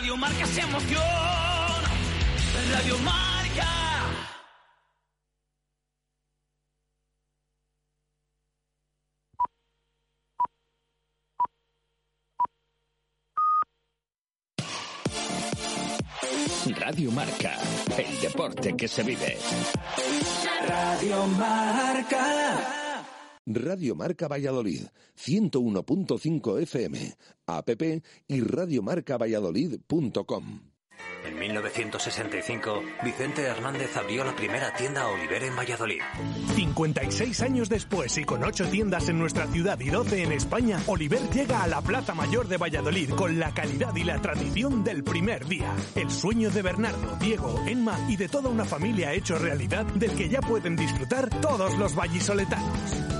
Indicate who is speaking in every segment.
Speaker 1: Radio Marca se emoción. Radio Marca.
Speaker 2: Radio Marca, el deporte que se vive.
Speaker 1: Radio Marca.
Speaker 3: Radio Marca Valladolid, 101.5 FM, app y radiomarcavalladolid.com.
Speaker 4: En 1965, Vicente Hernández abrió la primera tienda Oliver en Valladolid.
Speaker 5: 56 años después y con 8 tiendas en nuestra ciudad y 12 en España, Oliver llega a la Plaza Mayor de Valladolid con la calidad y la tradición del primer día. El sueño de Bernardo, Diego, Emma y de toda una familia hecho realidad del que ya pueden disfrutar todos los vallisoletanos.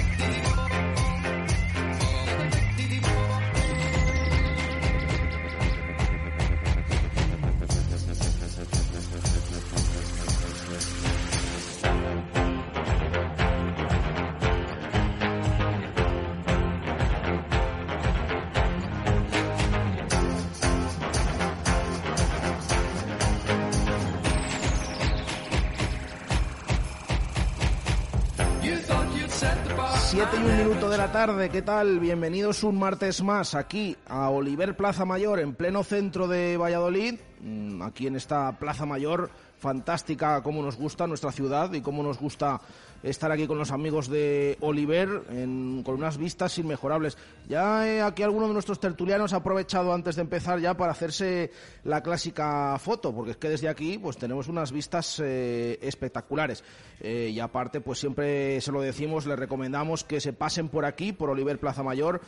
Speaker 6: Tarde, ¿qué tal? Bienvenidos un martes más aquí a Oliver Plaza Mayor, en pleno centro de Valladolid, mm, aquí en esta Plaza Mayor fantástica, como nos gusta nuestra ciudad y cómo nos gusta estar aquí con los amigos de Oliver en- con unas vistas inmejorables. Ya eh, aquí alguno de nuestros tertulianos ha aprovechado antes de empezar ya para hacerse la clásica foto, porque es que desde aquí pues tenemos unas vistas eh, espectaculares. Eh, y aparte, pues siempre se lo decimos, les recomendamos que se pasen por aquí, por Oliver Plaza Mayor,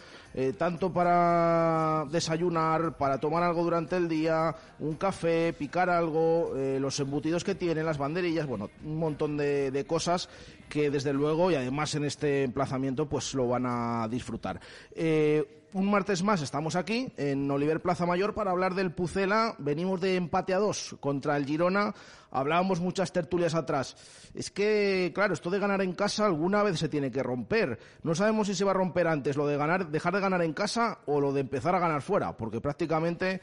Speaker 6: tanto para desayunar, para tomar algo durante el día, un café, picar algo, los embutidos que tienen, las banderillas, bueno, un montón de, de cosas que desde luego y además en este emplazamiento pues lo van a disfrutar. Eh, un martes más estamos aquí en Oliver Plaza Mayor para hablar del Pucela. Venimos de empate a dos contra el Girona. Hablábamos muchas tertulias atrás. Es que, claro, esto de ganar en casa alguna vez se tiene que romper. No sabemos si se va a romper antes lo de ganar, dejar de ganar en casa o lo de empezar a ganar fuera, porque prácticamente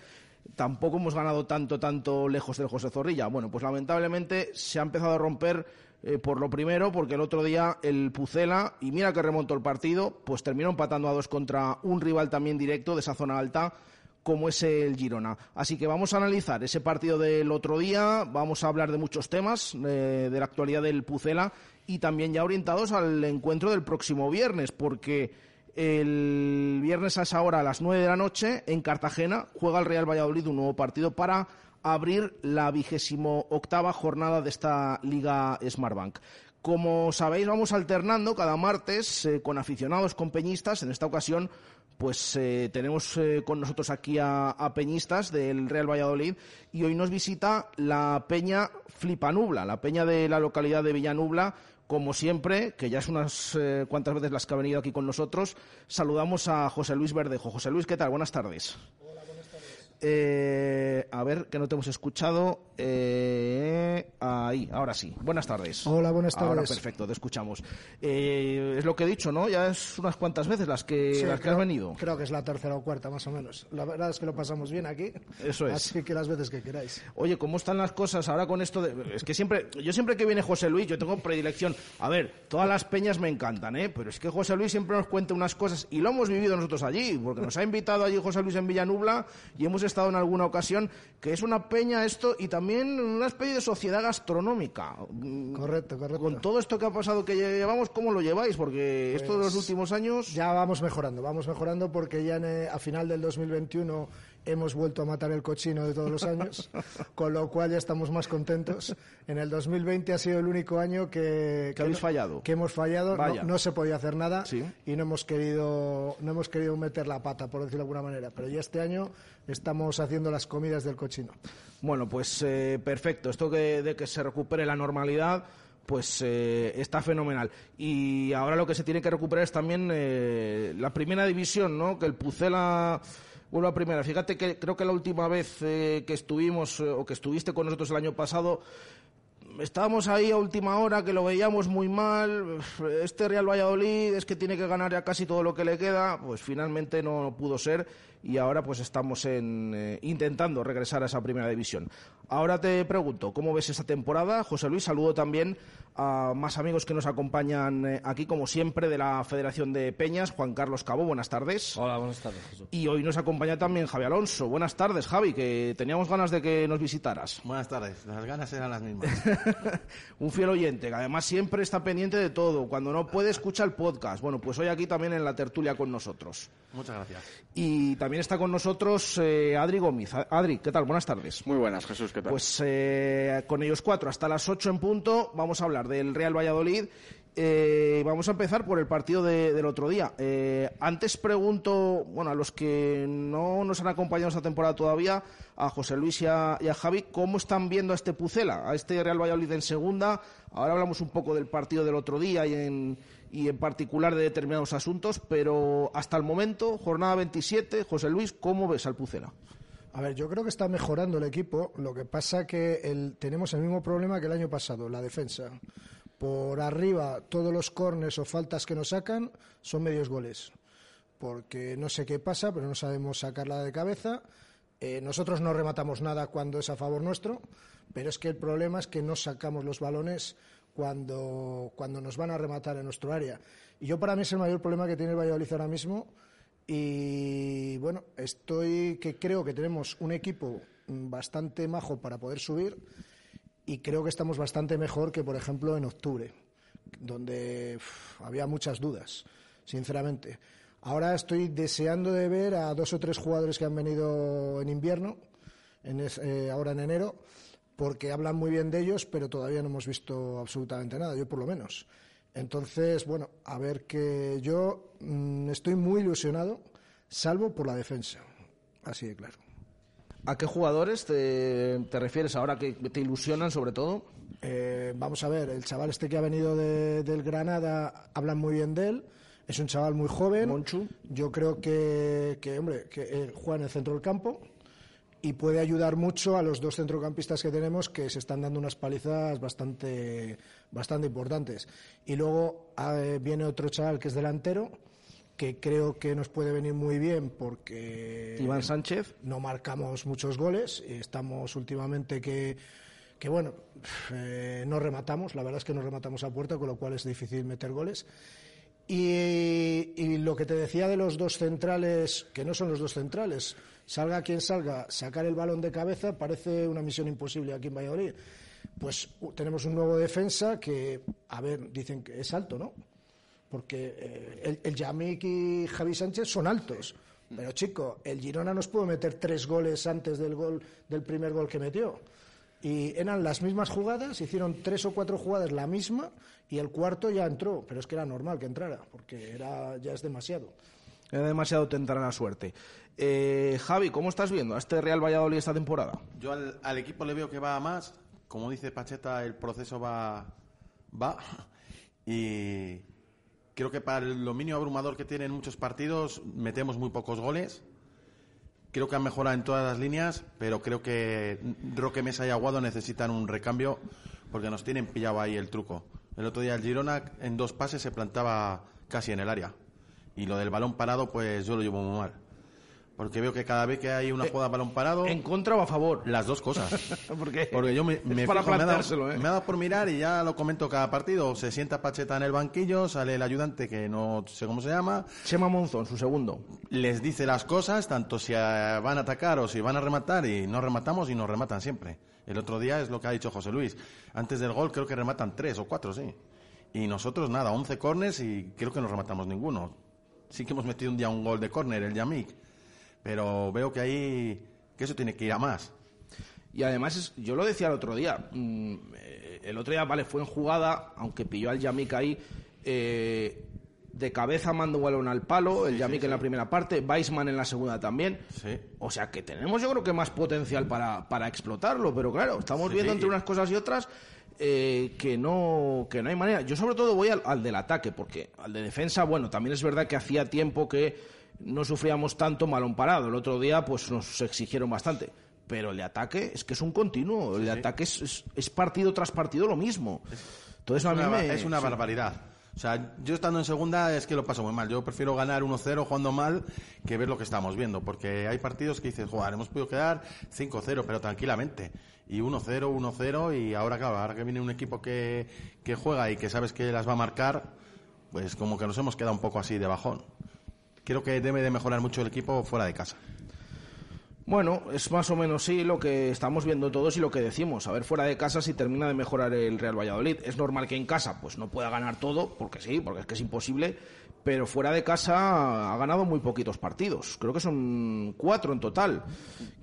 Speaker 6: tampoco hemos ganado tanto, tanto lejos del José Zorrilla. Bueno, pues lamentablemente se ha empezado a romper eh, por lo primero, porque el otro día el Pucela, y mira que remontó el partido, pues terminó empatando a dos contra un rival también directo de esa zona alta como es el Girona. Así que vamos a analizar ese partido del otro día, vamos a hablar de muchos temas, eh, de la actualidad del Pucela y también ya orientados al encuentro del próximo viernes, porque el viernes a esa hora, a las 9 de la noche, en Cartagena, juega el Real Valladolid un nuevo partido para abrir la vigésimo octava jornada de esta Liga Smartbank. Como sabéis, vamos alternando cada martes eh, con aficionados, con peñistas. En esta ocasión, pues eh, tenemos eh, con nosotros aquí a, a peñistas del Real Valladolid y hoy nos visita la peña Flipanubla, la peña de la localidad de Villanubla. Como siempre, que ya es unas eh, cuantas veces las que ha venido aquí con nosotros, saludamos a José Luis Verdejo. José Luis, ¿qué tal? Buenas tardes. Eh, a ver, que no te hemos escuchado. Eh, ahí, ahora sí. Buenas tardes.
Speaker 7: Hola, buenas
Speaker 6: Ahora
Speaker 7: tardes.
Speaker 6: perfecto, te escuchamos. Eh, es lo que he dicho, ¿no? Ya es unas cuantas veces las que,
Speaker 7: Sí,
Speaker 6: las que
Speaker 7: creo,
Speaker 6: has venido.
Speaker 7: Creo que es la tercera o cuarta, más o menos. La verdad es que lo pasamos bien aquí.
Speaker 6: Eso es.
Speaker 7: Así que las veces que queráis.
Speaker 6: Oye, ¿cómo están las cosas ahora con esto de... Es que siempre, yo siempre que viene José Luis, yo tengo predilección. A ver, todas las peñas me encantan, ¿eh? Pero es que José Luis siempre nos cuenta unas cosas y lo hemos vivido nosotros allí, porque nos ha invitado allí José Luis en Villanubla y hemos estado en alguna ocasión que es una peña esto y también una especie de sociedad gastronómica.
Speaker 7: Correcto, correcto.
Speaker 6: Con todo esto que ha pasado que llevamos, ¿cómo lo lleváis? Porque esto de los
Speaker 7: Pues,
Speaker 6: últimos años...
Speaker 7: Ya vamos mejorando, vamos mejorando porque ya en, eh, a final del 2021 hemos vuelto a matar el cochino de todos los años, con lo cual ya estamos más contentos. En el 2020 ha sido el único año que,
Speaker 6: Que habéis
Speaker 7: no-
Speaker 6: fallado.
Speaker 7: que hemos fallado, no se podía hacer nada
Speaker 6: Sí.
Speaker 7: y no hemos querido no hemos querido meter la pata, por decirlo de alguna manera. Pero ya este año estamos haciendo las comidas del cochino.
Speaker 6: Bueno, pues eh, perfecto. Esto que, de que se recupere la normalidad, pues eh, está fenomenal. Y ahora lo que se tiene que recuperar es también eh, la primera división, ¿no? Que el Pucela vuelva a primera. Fíjate que creo que la última vez eh, que estuvimos eh, o que estuviste con nosotros el año pasado estábamos ahí a última hora que lo veíamos muy mal. Este Real Valladolid es que tiene que ganar ya casi todo lo que le queda. Pues finalmente no pudo ser y ahora pues estamos en, eh, intentando regresar a esa primera división. Ahora te pregunto, ¿cómo ves esta temporada? José Luis, saludo también a más amigos que nos acompañan eh, aquí, como siempre, de la Federación de Peñas, Juan Carlos Cabo, buenas tardes.
Speaker 8: Hola, buenas tardes, Jesús.
Speaker 6: Y hoy nos acompaña también Javi Alonso. Buenas tardes, Javi, que teníamos ganas de que nos visitaras.
Speaker 8: Buenas tardes, las ganas eran las mismas.
Speaker 6: Un fiel oyente, que además siempre está pendiente de todo. Cuando no puede, escucha el podcast. Bueno, pues hoy aquí también en la tertulia con nosotros.
Speaker 8: Muchas gracias.
Speaker 6: Y también está con nosotros eh, Adri Gómez. Adri, ¿qué tal? Buenas tardes.
Speaker 9: Muy buenas, Jesús, ¿qué tal?
Speaker 6: Pues eh, con ellos cuatro hasta las ocho en punto vamos a hablar del Real Valladolid. Eh, vamos a empezar por el partido de- del otro día. Eh, antes pregunto, bueno, a los que no nos han acompañado esta temporada todavía, a José Luis y a, y a Javi, ¿cómo están viendo a este Pucela, a este Real Valladolid en segunda? Ahora hablamos un poco del partido del otro día y en, y en particular de determinados asuntos, pero hasta el momento, jornada 27, José Luis, ¿cómo ves al Pucela?
Speaker 7: A ver, yo creo que está mejorando el equipo. Lo que pasa que el- tenemos el mismo problema que el año pasado, la defensa. Por arriba, todos los cornes o faltas que nos sacan son medios goles. Porque no sé qué pasa, pero no sabemos sacarla de cabeza. Eh, nosotros no rematamos nada cuando es a favor nuestro, pero es que el problema es que no sacamos los balones cuando, cuando nos van a rematar en nuestro área. Y yo para mí es el mayor problema que tiene el Valladolid ahora mismo. Y bueno, estoy que creo que tenemos un equipo bastante majo para poder subir y creo que estamos bastante mejor que, por ejemplo, en octubre, donde había muchas dudas, sinceramente. Ahora estoy deseando de ver a dos o tres jugadores que han venido en invierno, en eh, ahora en enero, porque hablan muy bien de ellos, pero todavía no hemos visto absolutamente nada, yo por lo menos. Entonces, bueno, a ver que yo mm, estoy muy ilusionado, salvo por la defensa, así de claro.
Speaker 6: ¿A qué jugadores te, te refieres ahora que te ilusionan sobre todo?
Speaker 7: Eh, vamos a ver, el chaval este que ha venido de- del Granada, hablan muy bien de él. Es un chaval muy joven.
Speaker 6: Monchu.
Speaker 7: Yo creo que, que, hombre, que eh, juega en el centro del campo y puede ayudar mucho a los dos centrocampistas que tenemos que se están dando unas palizas bastante, bastante importantes. Y luego eh, viene otro chaval que es delantero que creo que nos puede venir muy bien porque
Speaker 6: Iván Sánchez.
Speaker 7: no marcamos muchos goles y estamos últimamente que, que bueno, eh, no rematamos, la verdad es que no rematamos a puerta, con lo cual es difícil meter goles. Y, y lo que te decía de los dos centrales, que no son los dos centrales, salga quien salga, sacar el balón de cabeza parece una misión imposible aquí en Valladolid. Pues tenemos un nuevo defensa que, a ver, dicen que es alto, ¿no? Porque eh, el, el Yamik y Javi Sánchez son altos. Pero chico, el Girona nos pudo meter tres goles antes del gol del primer gol que metió. Y eran las mismas jugadas, hicieron tres o cuatro jugadas la misma y el cuarto ya entró. Pero es que era normal que entrara, porque era, ya es demasiado.
Speaker 6: Era demasiado tentar la suerte. Eh, Javi, ¿cómo estás viendo a este Real Valladolid esta temporada?
Speaker 8: Yo al, al equipo le veo que va a más. Como dice Pacheta, el proceso va. va. Y creo que para el dominio abrumador que tienen muchos partidos, metemos muy pocos goles. Creo que han mejorado en todas las líneas, pero creo que Roque Mesa y Aguado necesitan un recambio porque nos tienen pillado ahí el truco. El otro día el Girona en dos pases se plantaba casi en el área. Y lo del balón parado, pues yo lo llevo muy mal. Porque veo que cada vez que hay una jugada de balón parado,
Speaker 6: ¿En contra o a favor?
Speaker 8: las dos cosas.
Speaker 6: ¿Por qué?
Speaker 8: Porque yo me, me
Speaker 6: para
Speaker 8: fijo, me, ha dado,
Speaker 6: ¿eh?
Speaker 8: me ha dado por mirar y ya lo comento cada partido. Se sienta Pacheta en el banquillo, sale el ayudante que no sé cómo se llama,
Speaker 6: Chema Monzón, su segundo.
Speaker 8: les dice las cosas, tanto si eh, van a atacar o si van a rematar, y no rematamos y nos rematan siempre. El otro día es lo que ha dicho José Luis. Antes del gol creo que rematan tres o cuatro, sí. Y nosotros nada, 11 corners y creo que no rematamos ninguno. Sí que hemos metido un día un gol de córner, el Yamik. Pero veo que ahí, que eso tiene que ir a más.
Speaker 6: Y además, es- yo lo decía el otro día, mm, eh, el otro día, vale, fue en jugada, aunque pilló al Yamik ahí, eh, de cabeza manda un balón al palo, el Yamik en la primera parte, Weisman en la segunda también.
Speaker 8: Sí.
Speaker 6: O sea que tenemos yo creo que más potencial para, para explotarlo, pero claro, estamos viendo entre unas cosas y otras eh, que, no, que no hay manera. Yo sobre todo voy al, al del ataque, porque al de defensa, bueno, también es verdad que hacía tiempo que no sufríamos tanto malón parado. El otro día pues nos exigieron bastante. Pero el de ataque es que es un continuo. El de ataque es, es- es partido tras partido lo mismo. Entonces a
Speaker 8: es
Speaker 6: mí
Speaker 8: una,
Speaker 6: me-
Speaker 8: es una
Speaker 6: sí.
Speaker 8: barbaridad. O sea, yo estando en segunda es que lo paso muy mal. Yo prefiero ganar 1-0 jugando mal que ver lo que estamos viendo. Porque hay partidos que dices, joder, hemos podido quedar 5-0, pero tranquilamente. Y 1-0, 1-0, y ahora, claro, ahora que viene un equipo que, que juega y que sabes que las va a marcar, pues como que nos hemos quedado un poco así de bajón. Creo que debe de mejorar mucho el equipo fuera de casa.
Speaker 6: Bueno, es más o menos sí lo que estamos viendo todos y lo que decimos. A ver fuera de casa si termina de mejorar el Real Valladolid. Es normal que en casa pues no pueda ganar todo, porque sí, porque es que es imposible. Pero fuera de casa ha ganado muy poquitos partidos. Creo que son cuatro en total.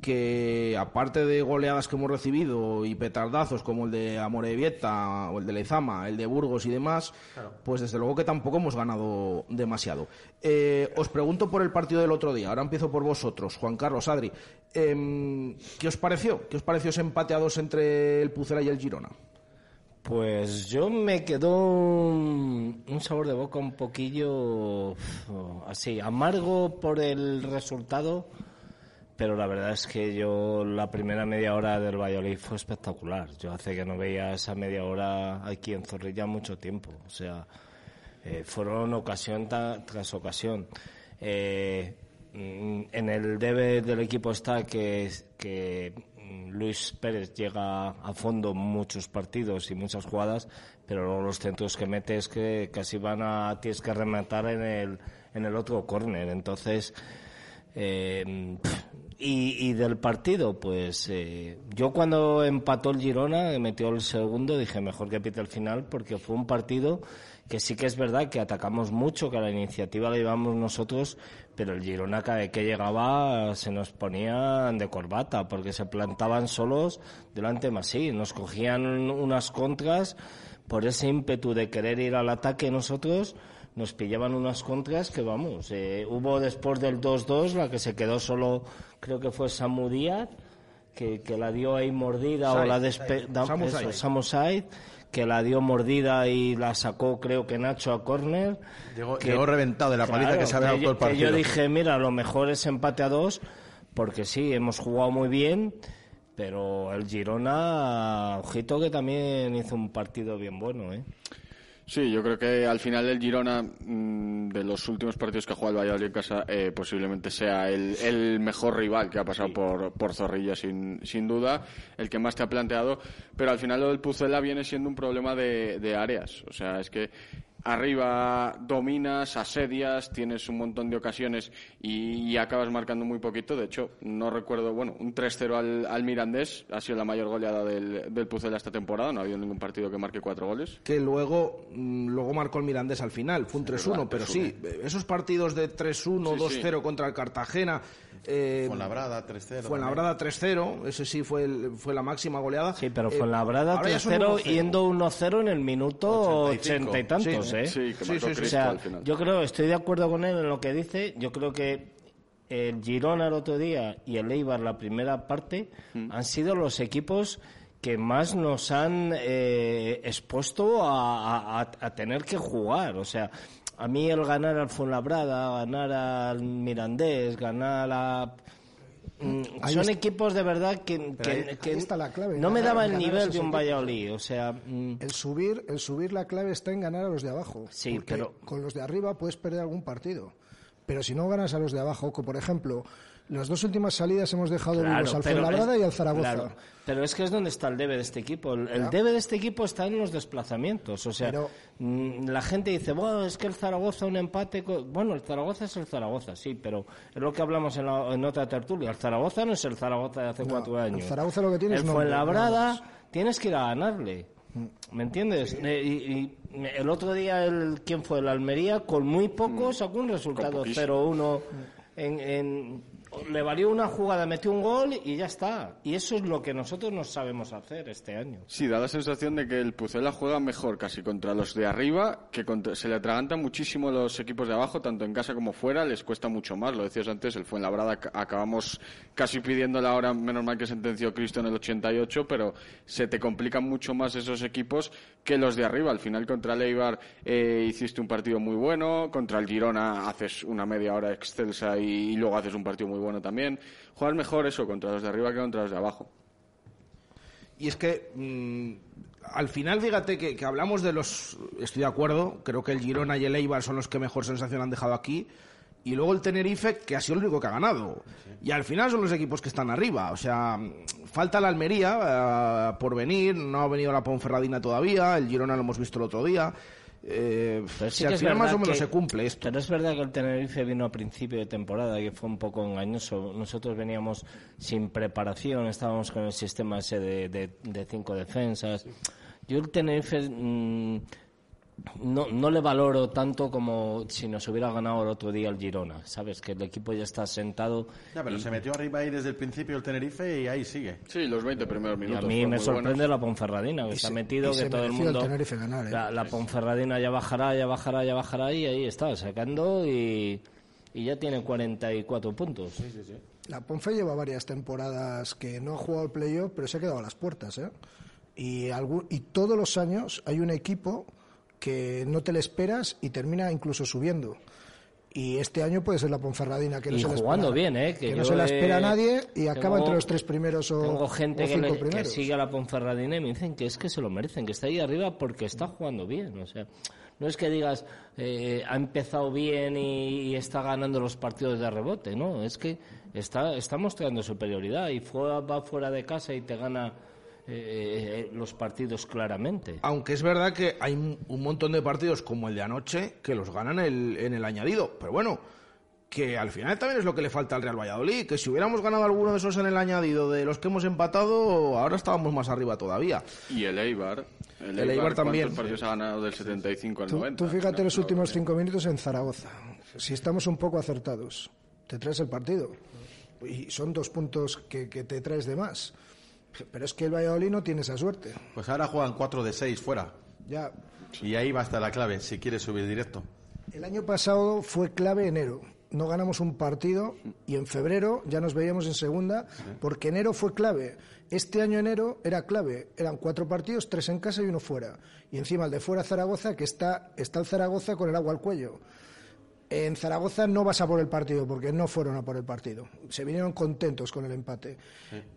Speaker 6: Que aparte de goleadas que hemos recibido y petardazos como el de Amorebieta o el de Lezama, el de Burgos y demás, pues desde luego que tampoco hemos ganado demasiado. Eh, os pregunto por el partido del otro día. Ahora empiezo por vosotros, Juan Carlos, Adri. Em, ¿Qué os pareció? ¿Qué os pareció ese empate a dos entre el Pucela y el Girona?
Speaker 9: Pues yo me quedó un, sabor de boca un poquillo así, amargo por el resultado, pero la verdad es que yo la primera media hora del Valladolid fue espectacular. Yo hace que no veía esa media hora aquí en Zorrilla mucho tiempo. O sea, eh, fueron ocasión tras ocasión. Eh, mm, en el debe del equipo está que, Luis Pérez llega a fondo muchos partidos y muchas jugadas, pero luego los centros que metes que casi van a tienes que rematar en el en el otro córner. Entonces eh, y, del partido, pues eh, yo cuando empató el Girona, metió el segundo, dije mejor que pite el final porque fue un partido que sí que es verdad que atacamos mucho, que la iniciativa la llevamos nosotros, pero el Girona cada vez que llegaba se nos ponían de corbata porque se plantaban solos delante más sí, nos cogían unas contras por ese ímpetu de querer ir al ataque nosotros nos pillaban unas contras que vamos, eh, hubo después del 2-2 la que se quedó solo, creo que fue Samu Díaz, que, que la dio ahí mordida o la despe da- eso,
Speaker 6: Said,
Speaker 9: que la dio mordida y la sacó creo que Nacho a córner.
Speaker 8: Llegó,
Speaker 9: Que-
Speaker 8: llegó reventado de la paliza
Speaker 9: Claro,
Speaker 8: que se había dado todo el
Speaker 9: que
Speaker 8: partido.
Speaker 9: yo dije, mira, lo mejor es empate a dos, porque sí, hemos jugado muy bien, pero el Girona, ojito que también hizo un partido bien bueno, ¿eh?
Speaker 10: Sí, yo creo que al final el Girona, mm, de los últimos partidos que ha jugado el Valladolid en casa, eh, posiblemente sea el, el mejor rival que ha pasado por, por Zorrilla, sin, sin duda, el que más te ha planteado. Pero al final lo del Pucela viene siendo un problema de, de áreas. O sea, es que arriba dominas, asedias, tienes un montón de ocasiones y, y acabas marcando muy poquito. De hecho, no recuerdo, bueno, un 3-0 al, al Mirandés ha sido la mayor goleada del, del Pucela esta temporada. No ha habido ningún partido que marque cuatro goles.
Speaker 6: que luego mm, luego marcó el Mirandés al final, fue un 3-1, pero sí, esos partidos de 3-1,
Speaker 10: Sí,
Speaker 6: 2-0 contra el Cartagena, eh,
Speaker 8: Fuenlabrada, 3-0.
Speaker 6: Fuenlabrada 3-0, ese sí fue, el- fue la máxima goleada.
Speaker 9: Sí, pero
Speaker 6: Eh,
Speaker 9: fue la Brada
Speaker 6: ahora ya son
Speaker 9: 3-0
Speaker 6: 1-0.
Speaker 9: yendo 1-0 en el minuto
Speaker 8: 85.
Speaker 9: 80 y tantos,
Speaker 6: Sí,
Speaker 9: ¿eh?
Speaker 10: Sí, que
Speaker 6: Sí,
Speaker 10: marcó
Speaker 6: sí, sí.
Speaker 9: O
Speaker 10: Cristo
Speaker 9: sea,
Speaker 10: al final.
Speaker 9: yo creo, estoy de acuerdo con él en lo que dice. Yo creo que el Girona el otro día y el Eibar la primera parte
Speaker 10: Mm.
Speaker 9: han sido los equipos que más nos han eh, expuesto a, a- a tener que jugar. O sea, a mí el ganar al Fuenlabrada, ganar al Mirandés, ganar a... Mm,
Speaker 7: Ahí
Speaker 9: son equipos de verdad que, que- que
Speaker 7: ahí está la clave,
Speaker 9: no me daba el nivel de un. Valladolid. O sea, mm,
Speaker 7: El subir, el subir la clave está en ganar a los de abajo.
Speaker 9: Sí,
Speaker 7: porque
Speaker 9: pero-
Speaker 7: con los de arriba puedes perder algún partido. Pero si no ganas a los de abajo, como por ejemplo, las dos últimas salidas hemos dejado
Speaker 9: Claro,
Speaker 7: vivos al Fuenlabrada y al Zaragoza.
Speaker 9: claro, pero es que es donde está el debe de este equipo. El, el debe de este equipo está en los desplazamientos. O sea,
Speaker 7: Pero-
Speaker 9: mm, la gente dice, bueno, es que el Zaragoza un empate. co-". Bueno, el Zaragoza es el Zaragoza, sí, pero es lo que hablamos en, la- en otra tertulia. El Zaragoza no es el Zaragoza de hace
Speaker 7: No,
Speaker 9: cuatro
Speaker 7: el
Speaker 9: años.
Speaker 7: Zaragoza lo que tiene
Speaker 9: el
Speaker 7: es
Speaker 9: Fuenlabrada tienes que ir a ganarle. ¿Me entiendes? Eh, y, y el otro día, el, ¿quién fue? El Almería, con muy poco sacó un resultado
Speaker 10: poquísimo.
Speaker 9: 0-1 en, en, le valió una jugada, metió un gol y ya está. Y eso es lo que nosotros no sabemos hacer este año.
Speaker 10: Sí, da la sensación de que el Pucela juega mejor casi contra los de arriba, que contra- se le atragantan muchísimo los equipos de abajo, tanto en casa como fuera, les cuesta mucho más. Lo decías antes, el Fuenlabrada ac- acabamos casi pidiéndole ahora, menos mal que sentenció Cristo en el 88, pero se te complican mucho más esos equipos que los de arriba. Al final contra el Eibar eh, hiciste un partido muy bueno, contra el Girona haces una media hora excelsa y, y luego haces un partido muy bueno también. Juegas mejor eso contra los de arriba que contra los de abajo.
Speaker 6: Y es que mm, al final, fíjate que, que hablamos de los. Estoy de acuerdo, creo que el Girona y el Eibar son los que mejor sensación han dejado aquí. Y luego el Tenerife, que ha sido el único que ha ganado. Y al final son los equipos que están arriba. O sea, falta la Almería eh, por venir, no ha venido la Ponferradina todavía, el Girona lo hemos visto el otro día. Eh,
Speaker 9: sí
Speaker 6: si al final más o menos
Speaker 9: que-
Speaker 6: se cumple esto.
Speaker 9: Pero es verdad que el Tenerife vino a principio de temporada, que fue un poco engañoso. Nosotros veníamos sin preparación, estábamos con el sistema ese de, de- de cinco defensas. Yo el Tenerife mm, no, no le valoro tanto como si nos hubiera ganado el otro día el Girona. Sabes que el equipo ya está sentado.
Speaker 8: Ya, pero
Speaker 9: y-
Speaker 8: se metió arriba ahí desde el principio el Tenerife y ahí sigue.
Speaker 10: Sí, los 20 primeros
Speaker 9: y
Speaker 10: minutos.
Speaker 9: a mí me sorprende
Speaker 10: buenos.
Speaker 9: la Ponferradina, que
Speaker 7: Y
Speaker 9: se ha
Speaker 7: se-
Speaker 9: metido,
Speaker 7: y
Speaker 9: que
Speaker 7: se
Speaker 9: todo el
Speaker 7: el
Speaker 9: mundo...
Speaker 7: Tenerife ganar, ¿eh?
Speaker 9: La, la Ponferradina ya bajará, ya bajará, ya bajará y ahí está, sacando y, y ya tiene 44 puntos.
Speaker 7: La Ponfe lleva varias temporadas que no ha jugado el playoff, pero se ha quedado a las puertas, ¿eh? Y, algún- y todos los años hay un equipo que no te le esperas y termina incluso subiendo. Y este año puede ser la Ponferradina, que no
Speaker 9: Y
Speaker 7: se la
Speaker 9: jugando
Speaker 7: espera,
Speaker 9: bien, ¿eh? Que
Speaker 7: no se la espera nadie y
Speaker 9: tengo-
Speaker 7: acaba entre los tres primeros o,
Speaker 9: Tengo
Speaker 7: o
Speaker 9: gente que, le- que
Speaker 7: primeros.
Speaker 9: sigue a la Ponferradina y me dicen que es que se lo merecen, que está ahí arriba porque está jugando bien. O sea, no es que digas eh, ha empezado bien y, y está ganando los partidos de rebote, no, es que está, está mostrando superioridad y fuera, va fuera de casa y te gana eh, eh, los partidos claramente.
Speaker 6: Aunque es verdad que hay un montón de partidos como el de anoche que los ganan el- en el añadido. Pero bueno, que al final también es lo que le falta al Real Valladolid. Que si hubiéramos ganado alguno de esos en el añadido de los que hemos empatado, ahora estábamos más arriba todavía.
Speaker 10: Y el Eibar. El,
Speaker 6: El Eibar también.
Speaker 10: ¿Cuántos partidos ha ganado del 75 al
Speaker 7: Tú,
Speaker 10: 90?
Speaker 7: tú fíjate los últimos cinco minutos en Zaragoza. Si estamos un poco acertados, te traes el partido. Y son dos puntos que, que te traes de más. Pero es que el Valladolid no tiene esa suerte.
Speaker 8: Pues ahora juegan 4 de 6 fuera.
Speaker 7: Ya,
Speaker 8: Y ahí va a estar la clave, si quieres subir directo.
Speaker 7: el año pasado fue clave enero. No ganamos un partido y en febrero ya nos veíamos en segunda porque enero fue clave. Este año enero era clave. Eran cuatro partidos, tres en casa y uno fuera. Y encima el de fuera Zaragoza, que está, está el Zaragoza con el agua al cuello. En Zaragoza no vas a por el partido porque no fueron a por el partido. Se vinieron contentos con el empate.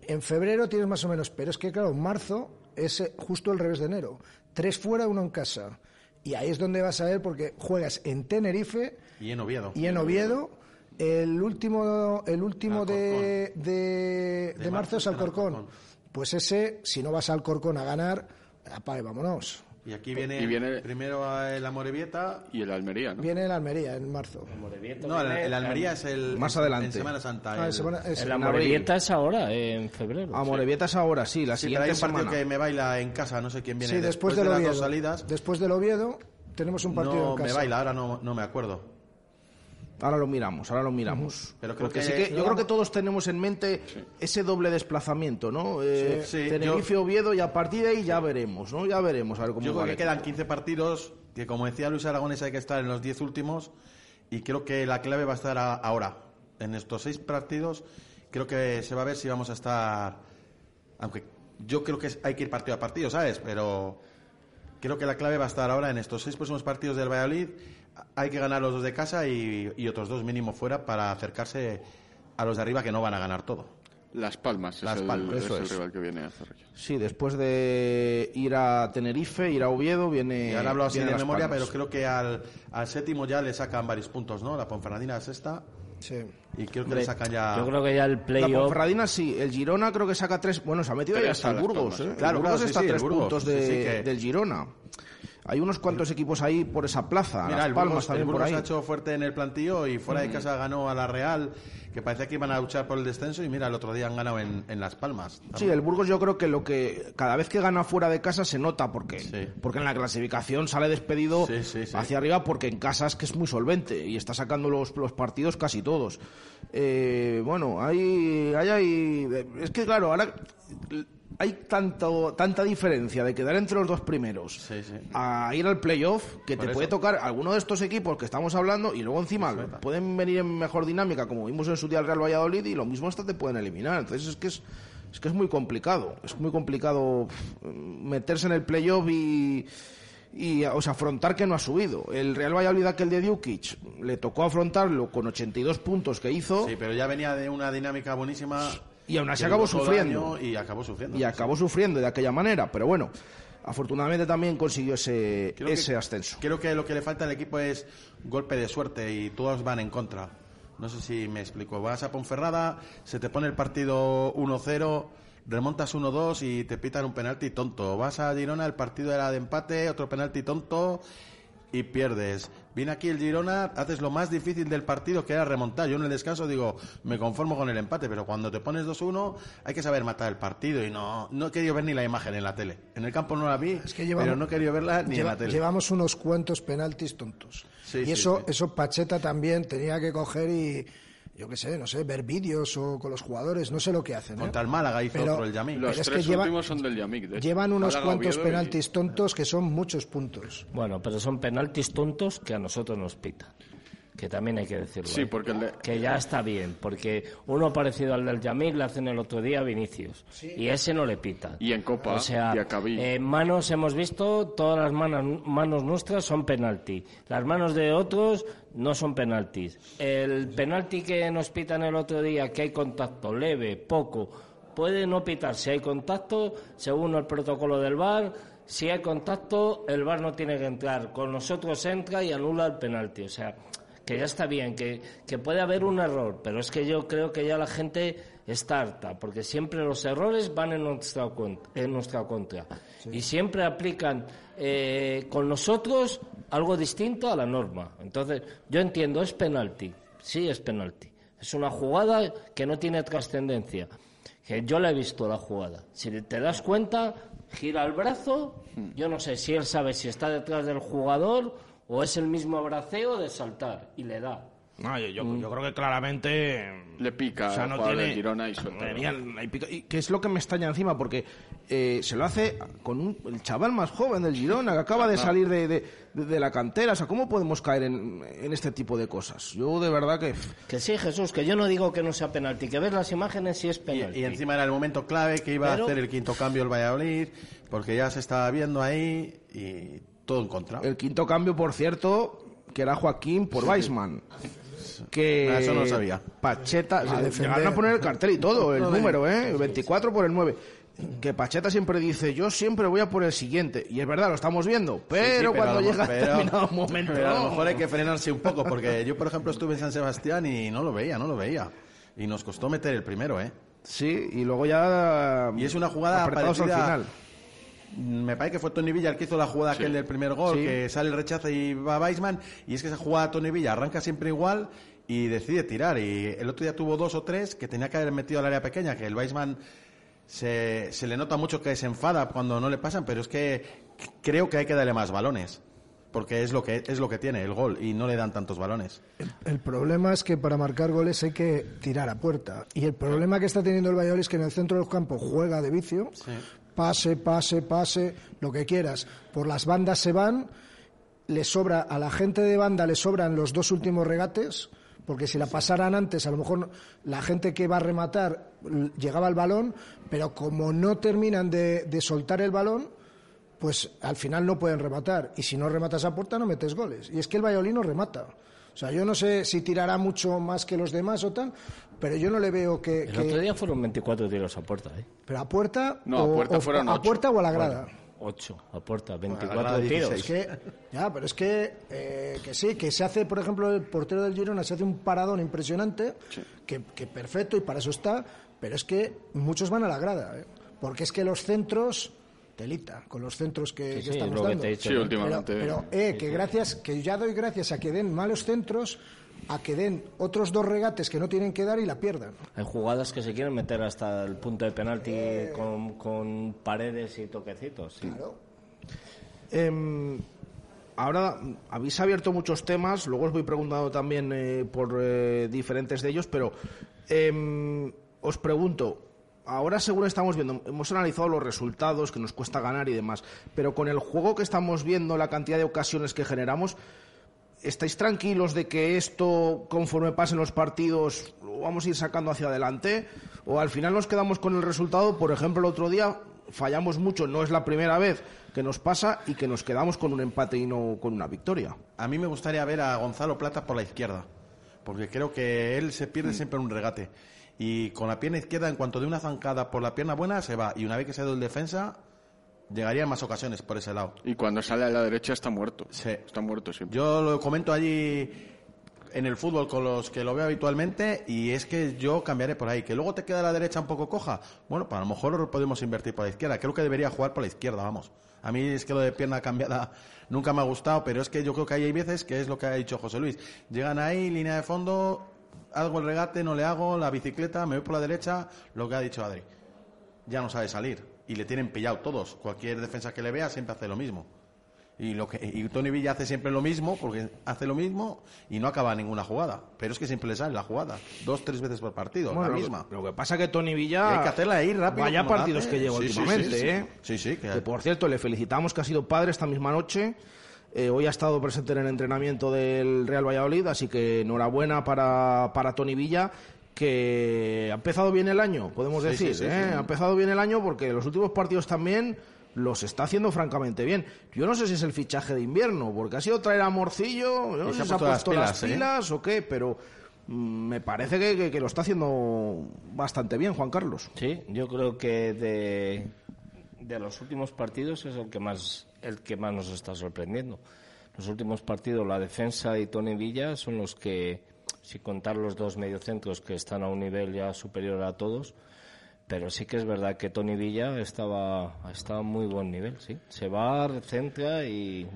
Speaker 7: En febrero tienes más o menos, pero es que claro, en marzo es eh, justo el revés de enero. Tres fuera, uno en casa. Y ahí es donde vas a ver porque juegas en Tenerife
Speaker 8: Y en Oviedo.
Speaker 7: y en Oviedo. El último, el último de, de, de marzo es Alcorcón. Pues ese, si no vas al Alcorcón a ganar, apague, vámonos.
Speaker 8: Y aquí viene,
Speaker 10: Y viene-
Speaker 8: primero el Amorebieta.
Speaker 10: Y el Almería, ¿no?
Speaker 7: Viene el Almería en marzo.
Speaker 8: No, el, el Almería es el.
Speaker 6: Más
Speaker 8: en-
Speaker 6: adelante.
Speaker 8: En Semana Santa.
Speaker 7: Ah,
Speaker 8: el-
Speaker 7: semana- es-
Speaker 9: El Amorebieta es ahora, en febrero.
Speaker 6: A Morevieta es ahora, sí, la
Speaker 8: Sí, pero hay
Speaker 6: siguiente
Speaker 8: un partido
Speaker 6: semana.
Speaker 8: que me baila en casa, no sé quién viene.
Speaker 7: Sí, después, del
Speaker 8: de las
Speaker 7: Oviedo.
Speaker 8: dos salidas,
Speaker 7: Después del Oviedo tenemos un partido
Speaker 8: no
Speaker 7: en casa.
Speaker 8: me baila, ahora no, no me acuerdo.
Speaker 6: Ahora lo miramos, ahora lo miramos.
Speaker 8: Pero creo
Speaker 6: Porque
Speaker 8: que-
Speaker 6: sí que- yo creo que todos tenemos en mente ese doble desplazamiento, ¿no? Eh,
Speaker 8: Sí,
Speaker 6: Tenerife, Oviedo y a partir de ahí ya veremos, ¿no? Ya veremos a ver cómo
Speaker 8: Yo creo que quedan
Speaker 6: equipo.
Speaker 8: 15 partidos, que como decía Luis Aragones hay que estar en los 10 últimos y creo que la clave va a estar a- ahora. En estos 6 partidos creo que se va a ver si vamos a estar... Aunque yo creo que hay que ir partido a partido, ¿sabes? Pero creo que la clave va a estar ahora en estos 6 próximos partidos del Valladolid. Hay que ganar los dos de casa y, y otros dos mínimo fuera para acercarse a los de arriba que no van a ganar todo.
Speaker 10: Las Palmas
Speaker 8: Las
Speaker 10: es, el,
Speaker 8: Palmas,
Speaker 10: es
Speaker 6: eso
Speaker 10: el
Speaker 6: es.
Speaker 10: rival que viene a Zorrilla.
Speaker 6: Sí, después de ir a Tenerife, ir a Oviedo, viene.
Speaker 8: Y ahora hablo así de memoria,
Speaker 6: Palmas.
Speaker 8: pero creo que al, al séptimo ya le sacan varios puntos, ¿no? La Ponferradina es sexta
Speaker 7: Sí.
Speaker 8: y creo que
Speaker 9: Hombre,
Speaker 8: le sacan ya...
Speaker 9: Yo creo que ya el
Speaker 6: La
Speaker 9: playoff.
Speaker 6: Ponferradina sí, el Girona creo que saca tres. Bueno, se ha metido ahí
Speaker 10: Tres
Speaker 6: hasta el Burgos,
Speaker 10: Palmas.
Speaker 6: ¿eh?
Speaker 8: Claro,
Speaker 6: el Burgos
Speaker 8: sí,
Speaker 6: está a
Speaker 8: sí, el
Speaker 6: tres
Speaker 8: Burgos,
Speaker 6: puntos
Speaker 8: sí,
Speaker 6: de-
Speaker 8: sí, que-
Speaker 6: del Girona. Hay unos cuantos equipos ahí por esa plaza.
Speaker 8: Mira,
Speaker 6: Las
Speaker 8: el
Speaker 6: Palmas
Speaker 8: Burgos, el
Speaker 6: también por
Speaker 8: Burgos
Speaker 6: ahí.
Speaker 8: ha hecho fuerte en el plantillo y fuera de casa ganó a la Real, que parecía que iban a luchar por el descenso y mira, el otro día han ganado en, en Las Palmas.
Speaker 6: Sí, el Burgos yo creo que lo que cada vez que gana fuera de casa se nota porque
Speaker 8: Sí.
Speaker 6: porque en la clasificación sale despedido
Speaker 8: Sí, sí, sí.
Speaker 6: hacia arriba porque en casa es que es muy solvente y está sacando los, los partidos casi todos. eh, bueno, hay, hay, hay, es que claro, ahora hay tanto, tanta diferencia de quedar entre los dos primeros
Speaker 8: Sí, sí.
Speaker 6: a ir al playoff que
Speaker 8: Por
Speaker 6: te
Speaker 8: eso.
Speaker 6: puede tocar alguno de estos equipos que estamos hablando y luego encima pueden venir en mejor dinámica como vimos en su día el Real Valladolid y lo mismo hasta te pueden eliminar. Entonces es que es, es que es muy complicado, es muy complicado pf, meterse en el playoff y y o sea, afrontar que no ha subido. El Real Valladolid aquel de Djukic le tocó afrontarlo con 82 puntos que hizo
Speaker 8: Sí, pero ya venía de una dinámica buenísima.
Speaker 6: Y aún así acabó sufriendo.
Speaker 8: Y acabó sufriendo.
Speaker 6: y acabó sufriendo de aquella manera, pero bueno, afortunadamente también consiguió ese,
Speaker 8: Creo que-
Speaker 6: ese ascenso.
Speaker 8: Creo que lo que le falta al equipo es golpe de suerte y todos van en contra. No sé si me explico. Vas a Ponferrada, se te pone el partido 1-0, remontas 1-2 y te pitan un penalti tonto. Vas a Girona, el partido era de empate, otro penalti tonto y pierdes. Viene aquí el Girona, haces lo más difícil del partido que era remontar. Yo en el descanso digo, me conformo con el empate, pero cuando te pones 2-1 hay que saber matar el partido y no no he querido ver ni la imagen en la tele. En el campo no la vi,
Speaker 7: Es que llevamos-
Speaker 8: pero no he querido verla ni
Speaker 7: Lleva-
Speaker 8: en la tele.
Speaker 7: Llevamos unos cuantos penaltis tontos.
Speaker 8: Sí,
Speaker 7: y
Speaker 8: sí,
Speaker 7: eso,
Speaker 8: sí.
Speaker 7: eso Pacheta también tenía que coger y, yo qué sé, no sé, ver vídeos o con los jugadores, no sé lo que hacen. ¿eh?
Speaker 8: Contra el Málaga hizo
Speaker 7: Pero-
Speaker 8: otro el Yamil.
Speaker 10: Los
Speaker 7: Pero es
Speaker 10: tres
Speaker 7: que lleva-
Speaker 10: últimos son del Yamik. de.
Speaker 7: Llevan unos
Speaker 10: Málaga,
Speaker 7: cuantos
Speaker 10: Oviedo y-
Speaker 7: penaltis tontos que son muchos puntos.
Speaker 9: Bueno, pero son penaltis tontos que a nosotros nos pitan. Que también hay que decirlo.
Speaker 10: Sí,
Speaker 9: ¿eh?
Speaker 10: porque el de-
Speaker 9: Que ya está bien, porque uno parecido al del Yamil le hacen el otro día a Vinicius. Y ese no le pitan.
Speaker 10: Y en Copa,
Speaker 9: O sea,
Speaker 10: y a
Speaker 9: en manos hemos visto, todas las manos, manos nuestras son penalti. Las manos de otros no son penaltis. El penalti que nos pitan el otro día, que hay contacto leve, poco, puede no pitar si hay contacto, según el protocolo del VAR. Si hay contacto, el VAR no tiene que entrar. Con nosotros entra y anula el penalti. O sea, que ya está bien, que, que puede haber un error, pero es que yo creo que ya la gente está harta, porque siempre los errores van en nuestra, en nuestra contra. Y siempre aplican eh, con nosotros algo distinto a la norma. Entonces, yo entiendo, es penalti, sí es penalti. Es una jugada que no tiene trascendencia. Que yo la he visto la jugada. Si te das cuenta, gira el brazo. Yo no sé si él sabe si está detrás del jugador o es el mismo braceo de saltar y le da.
Speaker 6: No, yo, yo- yo creo que claramente
Speaker 10: Le pica
Speaker 6: o sea, no tiene-
Speaker 10: Girona y
Speaker 6: pica- y que es lo que me extraña encima, porque eh, se lo hace con un, el chaval más joven del Girona, que acaba de salir de, de- de- de la cantera. O sea, ¿cómo podemos caer en, en este tipo de cosas? Yo de verdad que...
Speaker 9: Que sí, Jesús, que yo no digo que no sea penalti, que ves las imágenes y es
Speaker 8: Y,
Speaker 9: penalti.
Speaker 8: y encima era el momento clave que iba
Speaker 9: Pero-
Speaker 8: a hacer el quinto cambio el Valladolid, porque ya se estaba viendo ahí y todo en contra.
Speaker 6: El quinto cambio, por cierto, que era Joaquín por Weisman. Que
Speaker 8: Ah, eso no lo sabía.
Speaker 6: Pacheta, llegaron a poner el cartel y todo, el número, ¿eh? El 24 por el 9. Que Pacheta siempre dice, yo siempre voy a por el siguiente. Y es verdad, lo estamos viendo. Pero,
Speaker 8: Sí, sí, pero
Speaker 6: cuando llega
Speaker 8: mejor-
Speaker 6: determinado
Speaker 8: pero-
Speaker 6: momento...
Speaker 8: pero a lo mejor hay que frenarse un poco, porque yo, por ejemplo, estuve en San Sebastián y no lo veía, no lo veía. Y nos costó meter el primero, ¿eh?
Speaker 6: Sí, y luego ya...
Speaker 8: Y es una jugada
Speaker 6: apretados al
Speaker 8: parecida-
Speaker 6: final.
Speaker 8: Me parece que fue Tony Villa el que hizo la jugada aquel del primer gol,
Speaker 6: Sí.
Speaker 8: que sale el rechazo y va Weisman, y es que esa jugada Tony Villa arranca siempre igual y decide tirar. Y el otro día tuvo dos o tres que tenía que haber metido al área pequeña, que el Weisman se, se le nota mucho que se enfada cuando no le pasan, pero es que creo que hay que darle más balones. Porque es lo que es lo que tiene el gol y no le dan tantos balones.
Speaker 7: El problema es que para marcar goles hay que tirar a puerta. Y el problema que está teniendo el Valladolid es que en el centro del campo juega de vicio. Pase, pase, pase, lo que quieras. Por las bandas se van. Le sobra, a la gente de banda le sobran los dos últimos regates. Porque si la pasaran antes, a lo mejor la gente que va a rematar llegaba al balón, pero como no terminan de, de soltar el balón, pues al final no pueden rematar. Y si no rematas a puerta, no metes goles. Y es que el Valladolid no remata. O sea, yo no sé si tirará mucho más que los demás o tal, pero yo no le veo que...
Speaker 9: El
Speaker 7: que-
Speaker 9: otro día fueron 24 tiros a puerta, ¿eh?
Speaker 7: Pero a puerta,
Speaker 10: No, a
Speaker 7: o,
Speaker 10: puerta
Speaker 7: o-
Speaker 10: fueron
Speaker 7: a puerta o a la grada.
Speaker 9: 8 a puerta,
Speaker 8: a la
Speaker 9: 24
Speaker 8: grada
Speaker 9: tiros.
Speaker 8: 16.
Speaker 7: Es que, ya, pero es que, eh, que sí, que se hace, por ejemplo, el portero del Girona se hace un paradón impresionante, que, que perfecto y para eso está, pero es que muchos van a la grada, ¿eh? porque es que los centros, telita, con los centros que,
Speaker 9: Sí,
Speaker 7: que
Speaker 9: sí,
Speaker 7: estamos
Speaker 9: lo que
Speaker 7: dando.
Speaker 9: te he dicho,
Speaker 10: Sí,
Speaker 9: ¿no?
Speaker 10: últimamente.
Speaker 7: Pero, pero, eh, que gracias, que ya doy gracias a que den malos centros, a que den otros dos regates que no tienen que dar y la pierdan.
Speaker 9: Hay jugadas que se quieren meter hasta el punto de penalti con, con paredes y toquecitos. sí.
Speaker 6: Em, ahora habéis abierto muchos temas, luego os voy preguntando también eh, por eh, diferentes de ellos, pero em, os pregunto, ahora según estamos viendo, hemos analizado los resultados, que nos cuesta ganar y demás, pero con el juego que estamos viendo, la cantidad de ocasiones que generamos, ¿estáis tranquilos de que esto, conforme pasen los partidos, lo vamos a ir sacando hacia adelante? ¿O al final nos quedamos con el resultado? Por ejemplo, el otro día fallamos mucho, no es la primera vez que nos pasa y que nos quedamos con un empate y no con una victoria.
Speaker 8: A mí me gustaría ver a Gonzalo Plata por la izquierda, porque creo que él se pierde siempre en un regate. Y con la pierna izquierda, en cuanto de una zancada por la pierna buena, se va. Y una vez que se ha ido el defensa, llegaría en más ocasiones por ese lado.
Speaker 10: Y cuando sale a la derecha está muerto.
Speaker 8: Sí.
Speaker 10: Está muerto siempre.
Speaker 8: Yo lo comento allí en el fútbol con los que lo veo habitualmente y es que yo cambiaré por ahí. Que luego te queda la derecha un poco coja. Bueno, pues a lo mejor podemos invertir por la izquierda. Creo que debería jugar por la izquierda, vamos. A mí es que lo de pierna cambiada nunca me ha gustado, pero es que yo creo que ahí hay veces que es lo que ha dicho José Luis. Llegan ahí, línea de fondo, hago el regate, no le hago, la bicicleta, me voy por la derecha, lo que ha dicho Adri. Ya no sabe salir. Y le tienen pillado todos. Cualquier defensa que le vea siempre hace lo mismo. Y, lo que, y Tony Villa hace siempre lo mismo, porque hace lo mismo y no acaba ninguna jugada. Pero es que siempre le sale la jugada. Dos, tres veces por partido,
Speaker 6: Bueno,
Speaker 8: la
Speaker 6: lo-
Speaker 8: misma.
Speaker 6: Lo, que pasa que Tony Villa.
Speaker 8: Y hay que hacerla ahí rápido,
Speaker 6: Vaya partidos que lleva
Speaker 8: sí,
Speaker 6: últimamente,
Speaker 8: sí, sí.
Speaker 6: ¿eh?
Speaker 8: Sí, sí, que-
Speaker 6: Que por cierto, le felicitamos que ha sido padre esta misma noche. Eh, hoy ha estado presente en el entrenamiento del Real Valladolid, así que enhorabuena para, para Tony Villa, que ha empezado bien el año, podemos
Speaker 8: Sí,
Speaker 6: decir.
Speaker 8: sí, sí,
Speaker 6: ¿eh? Ha empezado bien el año porque los últimos partidos también los está haciendo francamente bien. Yo no sé si es el fichaje de invierno, porque ha sido traer a Morcillo, no sé si
Speaker 8: ha
Speaker 6: puesto las
Speaker 8: las
Speaker 6: pilas,
Speaker 8: ¿eh?
Speaker 6: o qué, pero mm, me parece que, que- que lo está haciendo bastante bien, Juan Carlos.
Speaker 9: Sí, yo creo que de, de los últimos partidos es el que más el que más nos está sorprendiendo. Los últimos partidos, la defensa y Tony Villa son los que, sin contar los dos mediocentros que están a un nivel ya superior a todos, pero sí que es verdad que Tony Villa estaba estaba muy buen nivel, sí. Se va, recentra y.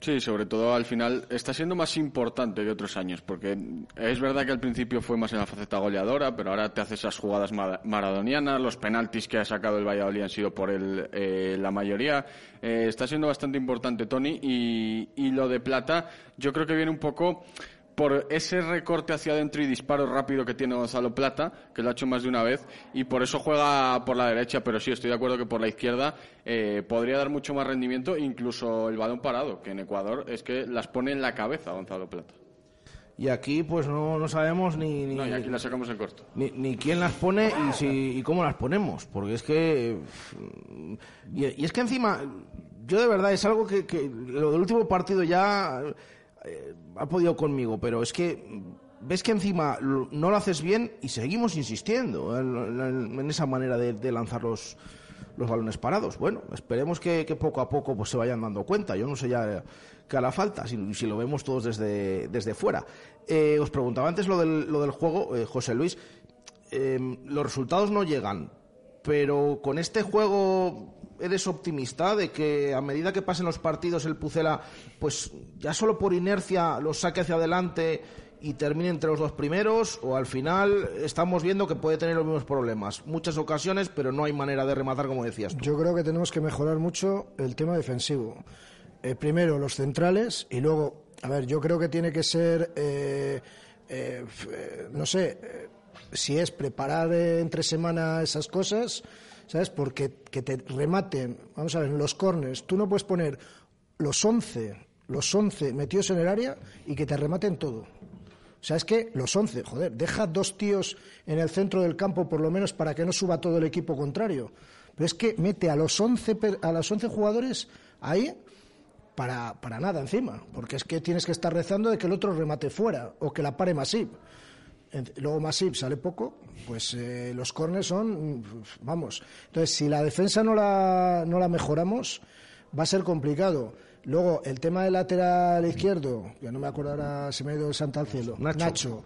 Speaker 10: Sí, sobre todo al final está siendo más importante que otros años, porque es verdad que al principio fue más en la faceta goleadora, pero ahora te hace esas jugadas ma- maradonianas, los penaltis que ha sacado el Valladolid han sido por él eh, la mayoría. Eh, está siendo bastante importante Tony y, y lo de Plata yo creo que viene un poco por ese recorte hacia adentro y disparo rápido que tiene Gonzalo Plata, que lo ha hecho más de una vez, y por eso juega por la derecha, pero sí, estoy de acuerdo que por la izquierda eh, podría dar mucho más rendimiento, incluso el balón parado, que en Ecuador es que las pone en la cabeza Gonzalo Plata.
Speaker 6: Y aquí pues no, no sabemos ni, ni,
Speaker 10: No, y aquí la sacamos en corto.
Speaker 6: ni, ni quién las pone y, si, y cómo las ponemos. Porque es que... Y, y es que encima, yo de verdad es algo que, que lo del último partido ya eh, ha podido conmigo, pero es que ves que encima no lo haces bien y seguimos insistiendo en, esa manera de, lanzar los, los balones parados. Bueno, esperemos que, poco a poco pues, se vayan dando cuenta. Yo no sé ya qué hará falta, si, lo vemos todos desde, desde fuera. Eh, os preguntaba antes lo del, lo del juego, eh, José Luis. Eh, los resultados no llegan, pero con este juego eres optimista de que a medida que pasen los partidos el Pucela, pues ya solo por inercia los saque hacia adelante y termine entre los dos primeros, o al final estamos viendo que puede tener los mismos problemas. Muchas ocasiones, pero no hay manera de rematar como decías tú.
Speaker 7: Yo creo que tenemos que mejorar mucho el tema defensivo. Eh, primero los centrales y luego, a ver, yo creo que tiene que ser, eh, eh, eh, no sé, si es preparar entre semana esas cosas, ¿sabes? Porque que te rematen, vamos a ver, en los corners, tú no puedes poner los 11, los 11 metidos en el área y que te rematen todo. O sea, es que los 11, joder, deja dos tíos en el centro del campo por lo menos para que no suba todo el equipo contrario. Pero es que mete a los 11, per- a los 11 jugadores ahí para, para nada encima. Porque es que tienes que estar rezando de que el otro remate fuera o que la pare Masip. Luego Masip sale poco, pues eh, los corners son, vamos. Entonces, si la defensa no la, no la mejoramos, va a ser complicado. Luego, el tema del lateral izquierdo, ya no me acuerdo ahora, se me ha ido el santo al cielo.
Speaker 6: Nacho.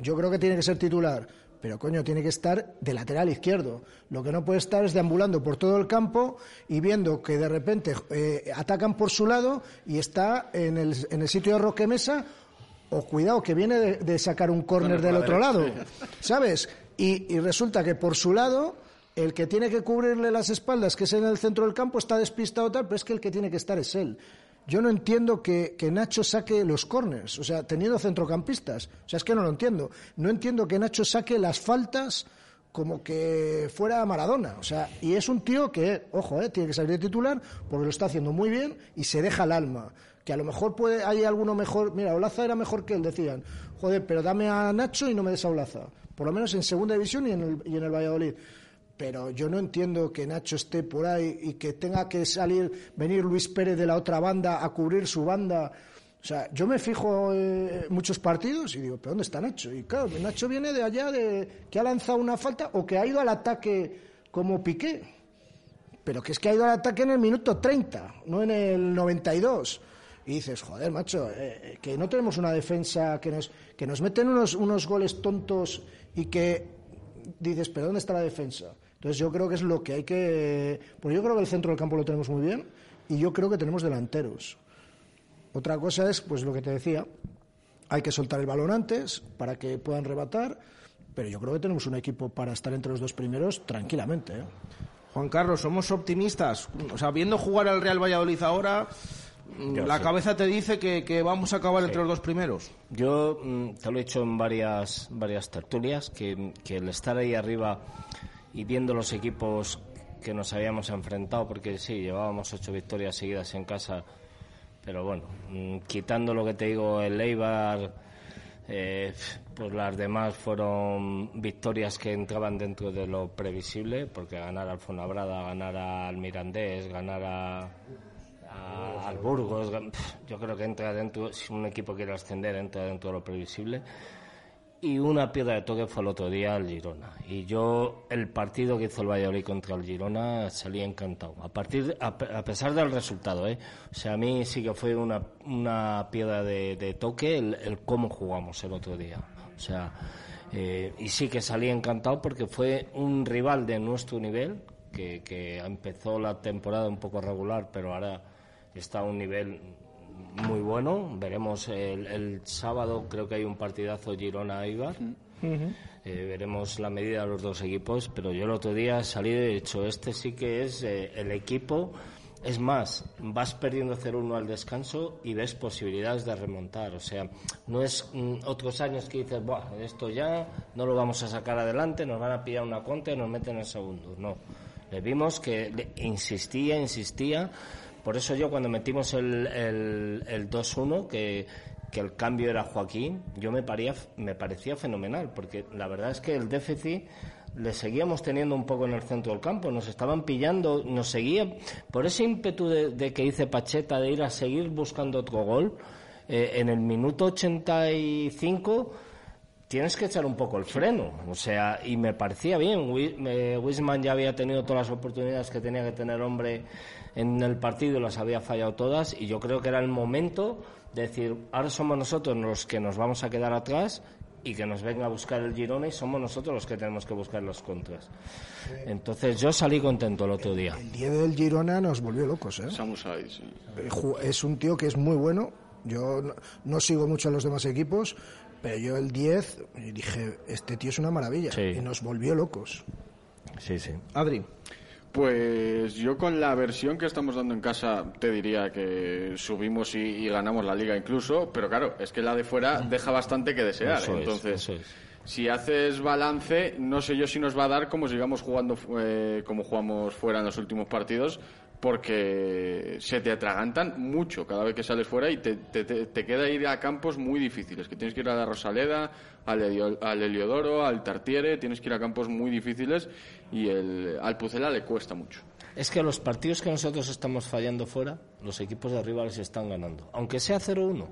Speaker 7: Yo creo que tiene que ser titular, pero coño, tiene que estar de lateral izquierdo. Lo que no puede estar es deambulando por todo el campo y viendo que de repente eh, atacan por su lado y está en el, en el sitio de Roque Mesa, o cuidado, que viene de, de sacar un córner del otro lado. ¿sabes? Y, y resulta que por su lado, el que tiene que cubrirle las espaldas, que es en el centro del campo, está despistado tal, pero es que el que tiene que estar es él. yo no entiendo que, que Nacho saque los corners, o sea, teniendo centrocampistas. O sea, es que no lo entiendo. No entiendo que Nacho saque las faltas como que fuera Maradona. O sea, y es un tío que, ojo, eh, tiene que salir de titular porque lo está haciendo muy bien y se deja el alma. Que a lo mejor puede, hay alguno mejor. Mira, Olaza era mejor que él, decían. Joder, pero dame a Nacho y no me des a Olaza. Por lo menos en segunda división y en el, y en el Valladolid pero yo no entiendo que Nacho esté por ahí y que tenga que salir, venir Luis Pérez de la otra banda a cubrir su banda. O sea, yo me fijo en muchos partidos y digo, ¿pero dónde está Nacho? Y claro, Nacho viene de allá de que ha lanzado una falta o que ha ido al ataque como Piqué. Pero que es que ha ido al ataque en el minuto 30, no en el 92. Y dices, joder, macho, eh, que no tenemos una defensa que nos, que nos meten unos, unos goles tontos y que dices, ¿pero dónde está la defensa? Entonces yo creo que es lo que hay que... Pues yo creo que el centro del campo lo tenemos muy bien y yo creo que tenemos delanteros. Otra cosa es, pues lo que te decía, hay que soltar el balón antes para que puedan rebatar, pero yo creo que tenemos un equipo para estar entre los dos primeros tranquilamente. ¿eh?
Speaker 6: Juan Carlos, somos optimistas. O sea, viendo jugar al Real Valladolid ahora,
Speaker 9: Yo
Speaker 6: la cabeza te dice que, que vamos a acabar entre los dos primeros.
Speaker 9: Yo mm, te lo he dicho en varias, varias tertulias, que, que el estar ahí arriba y viendo los equipos que nos habíamos enfrentado, porque sí, llevábamos ocho victorias seguidas en casa, pero bueno, mm, quitando lo que te digo, el Eibar, eh, pues las demás fueron victorias que entraban dentro de lo previsible, porque ganar al Fuenlabrada, ganar al Mirandés, ganar a, a- al Burgos, yo creo que entra dentro, si un equipo quiere ascender, entra dentro de lo previsible. Y una piedra de toque fue el otro día el Girona. Y yo, el partido que hizo el Valladolid contra el Girona, salí encantado. A, partir, a, a pesar del resultado, ¿eh? O sea, a mí sí que fue una, una piedra de, de toque el, el cómo jugamos el otro día. O sea, eh, y sí que salí encantado porque fue un rival de nuestro nivel, que, que empezó la temporada un poco regular, pero ahora está a un nivel muy bueno. Veremos el, el sábado, creo que hay un partidazo Girona-Ibar. Eh, veremos la medida de los dos equipos, pero yo el otro día salí de hecho, este sí que es eh, el equipo. Es más, vas perdiendo 0-1 al descanso y ves posibilidades de remontar. O sea, no es mm, otros años que dices, Buah, esto ya no lo vamos a sacar adelante, nos van a pillar una contra y nos meten en segundo. No. Le vimos que le- insistía, insistía. Por eso yo cuando metimos el, el, el 2-1, que, que el cambio era Joaquín, yo me, paría, me parecía fenomenal, porque la verdad es que el déficit le seguíamos teniendo un poco en el centro del campo, nos estaban pillando, nos seguía, por ese ímpetu de, que hice Pacheta de ir a seguir buscando otro gol, eh, en el minuto 85 tienes que echar un poco el freno. O sea, y me parecía bien. Wi- eh, Wisman ya había tenido todas las oportunidades que tenía que tener hombre en el partido y las había fallado todas. Y yo creo que era el momento de decir, ahora somos nosotros los que nos vamos a quedar atrás y que nos venga a buscar el Girona y somos nosotros los que tenemos que buscar los contras. Entonces yo salí contento el otro día.
Speaker 7: El 10 del Girona nos volvió locos, ¿eh?
Speaker 10: Samu Saiz, sí.
Speaker 7: Eh, Es un tío que es muy bueno. Yo no, no sigo mucho a los demás equipos, pero yo el 10 y dije, este tío es una maravilla.
Speaker 9: Sí.
Speaker 7: Y nos volvió locos.
Speaker 9: Sí, sí.
Speaker 6: Adri.
Speaker 10: Pues yo con la versión que estamos dando en casa te diría que subimos y, y ganamos la liga incluso, pero claro, es que la de fuera deja bastante que desear.
Speaker 9: Eso es,
Speaker 10: Entonces,
Speaker 9: eso es.
Speaker 10: si haces balance, no sé yo si nos va a dar como sigamos jugando eh, como jugamos fuera en los últimos partidos, porque se te atragantan mucho cada vez que sales fuera y te, te- queda ir a campos muy difíciles, que tienes que ir a la Rosaleda, al, al Heliodoro, al Tartiere, tienes que ir a campos muy difíciles y el, al Pucela le cuesta mucho.
Speaker 9: Es que los partidos que nosotros estamos fallando fuera, los equipos de arriba les están ganando. Aunque sea 0-1.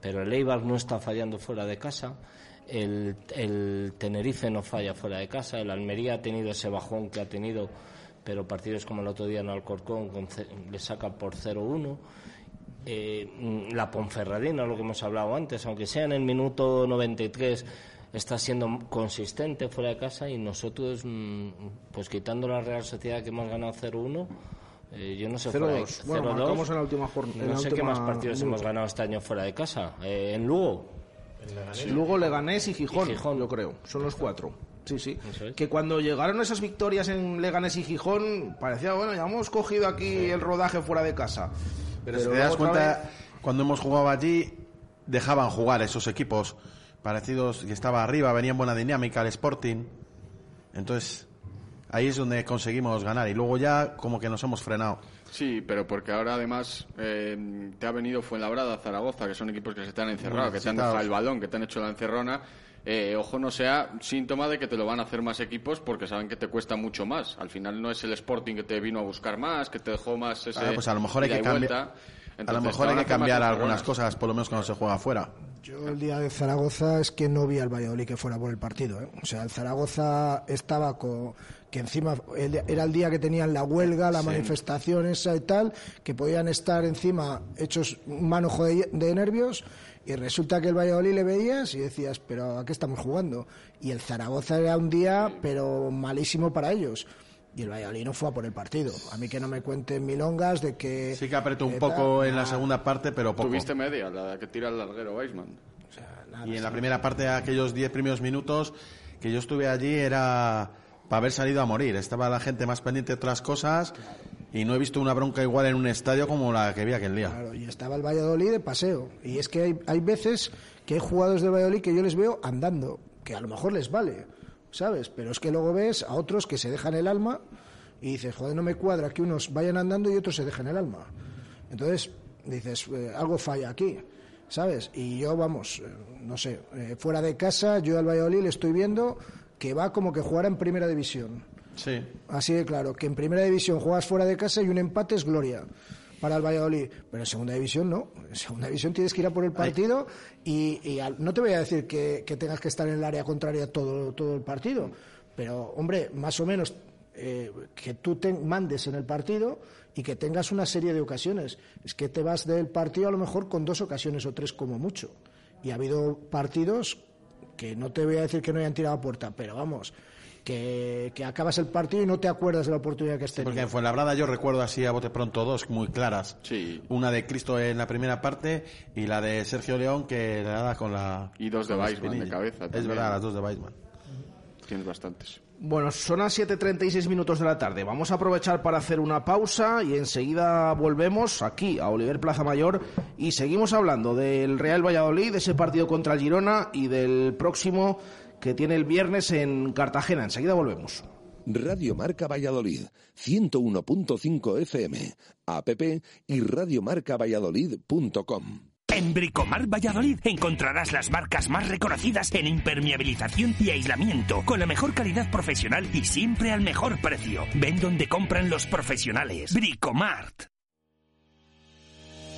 Speaker 9: Pero el Eibar no está fallando fuera de casa. El Tenerife no falla fuera de casa. El Almería ha tenido ese bajón que ha tenido. Pero partidos como el otro día en Alcorcón le saca por 0-1. Eh, mm, la Ponferradina, lo que hemos hablado antes, aunque sea en el minuto 93, está siendo consistente fuera de casa y nosotros, mm, pues quitando la Real Sociedad que hemos ganado 0-1, eh, yo no sé, fuera de-
Speaker 6: 0-2. Bueno,
Speaker 9: 0-2,
Speaker 6: marcamos en la última jornada.
Speaker 9: no sé qué más partidos hemos ganado este año fuera de casa. Eh, en Lugo,
Speaker 6: Luego Leganés y Gijón,
Speaker 9: Y Gijón.
Speaker 6: yo creo. Son los cuatro. Sí, sí.
Speaker 9: Es.
Speaker 6: Que cuando llegaron esas victorias en Leganés y Gijón, parecía, bueno, ya hemos cogido aquí el rodaje fuera de casa.
Speaker 8: Pero, si te das cuenta, cuando hemos jugado allí, dejaban jugar esos equipos parecidos que estaba arriba, venía en buena dinámica el Sporting. Entonces, ahí es donde conseguimos ganar. Y luego ya como que nos hemos frenado.
Speaker 10: Sí, pero porque ahora además eh, te ha venido Fuenlabrada, Zaragoza, que son equipos que se te han encerrado, que te han dejado el balón, que te han hecho la encerrona. Eh, ojo, no sea síntoma de que te lo van a hacer más equipos porque saben que te cuesta mucho más. Al final no es el Sporting que te vino a buscar más, que te dejó más ese.
Speaker 8: Ah, pues a lo mejor hay que cambiar. A lo mejor hay que cambiar algunas cosas, por lo menos cuando se juega afuera.
Speaker 7: Yo el día de Zaragoza es que no vi al Valladolid que fuera por el partido. ¿eh? O sea, el Zaragoza estaba con que encima era el día que tenían la huelga, la manifestación esa y tal, que podían estar encima hechos un manojo de, nervios y resulta que el Valladolid le veías y decías, pero ¿a qué estamos jugando? Y el Zaragoza era un día, pero malísimo para ellos. Y el Valladolid no fue a por el partido. A mí que no me cuenten milongas de que...
Speaker 8: Sí que apretó un poco en la segunda parte, pero poco.
Speaker 10: Tuviste media, la que tira el larguero Weisman.
Speaker 8: y en la primera parte, aquellos 10 primeros minutos que yo estuve allí, era para haber salido a morir. Estaba la gente más pendiente de otras cosas y no he visto una bronca igual en un estadio como la que vi aquel día.
Speaker 7: Claro, y estaba el Valladolid de paseo. Y es que hay, hay veces que hay jugadores de Valladolid que yo les veo andando, que a lo mejor les vale, ¿sabes? Pero es que luego ves a otros que se dejan el alma y dices, joder, no me cuadra que unos vayan andando y otros se dejen el alma. Entonces dices, eh, algo falla aquí. ¿Sabes? Y yo, vamos, eh, no sé, eh, fuera de casa, yo al Valladolid le estoy viendo que va como que jugara en primera división.
Speaker 8: Sí.
Speaker 7: Así de claro, que en primera división juegas fuera de casa y un empate es gloria para el Valladolid. Pero en segunda división no. En segunda división tienes que ir a por el partido y, no te voy a decir que, tengas que estar en el área contraria todo, todo el partido. Pero, hombre, más o menos eh, que tú te mandes en el partido y que tengas una serie de ocasiones. Es que te vas del partido a lo mejor con dos ocasiones o tres como mucho. Y ha habido partidos que no te voy a decir que no hayan tirado a puerta, pero vamos, que, acabas el partido y no te acuerdas de la oportunidad que has tenido.
Speaker 8: porque en Fuenlabrada yo recuerdo así a bote pronto dos muy claras.
Speaker 10: Sí.
Speaker 8: Una de Cristo en la primera parte y la de Sergio León que le da con la...
Speaker 10: Y dos de Weisman de cabeza.
Speaker 8: Es verdad, las dos de Weisman.
Speaker 10: Tienes bastantes.
Speaker 6: Bueno, son las 7.36 minutos de la tarde. Vamos a aprovechar para hacer una pausa y enseguida volvemos aquí a Oliver Plaza Mayor y seguimos hablando del Real Valladolid, de ese partido contra el Girona y del próximo que tiene el viernes en Cartagena. Enseguida volvemos.
Speaker 3: Radio Marca Valladolid, 101.5 FM, app y radiomarcavalladolid.com.
Speaker 5: En Bricomar Valladolid encontrarás las marcas más reconocidas en impermeabilización y aislamiento, con la mejor calidad profesional y siempre al mejor precio. Ven donde compran los profesionales. Bricomart.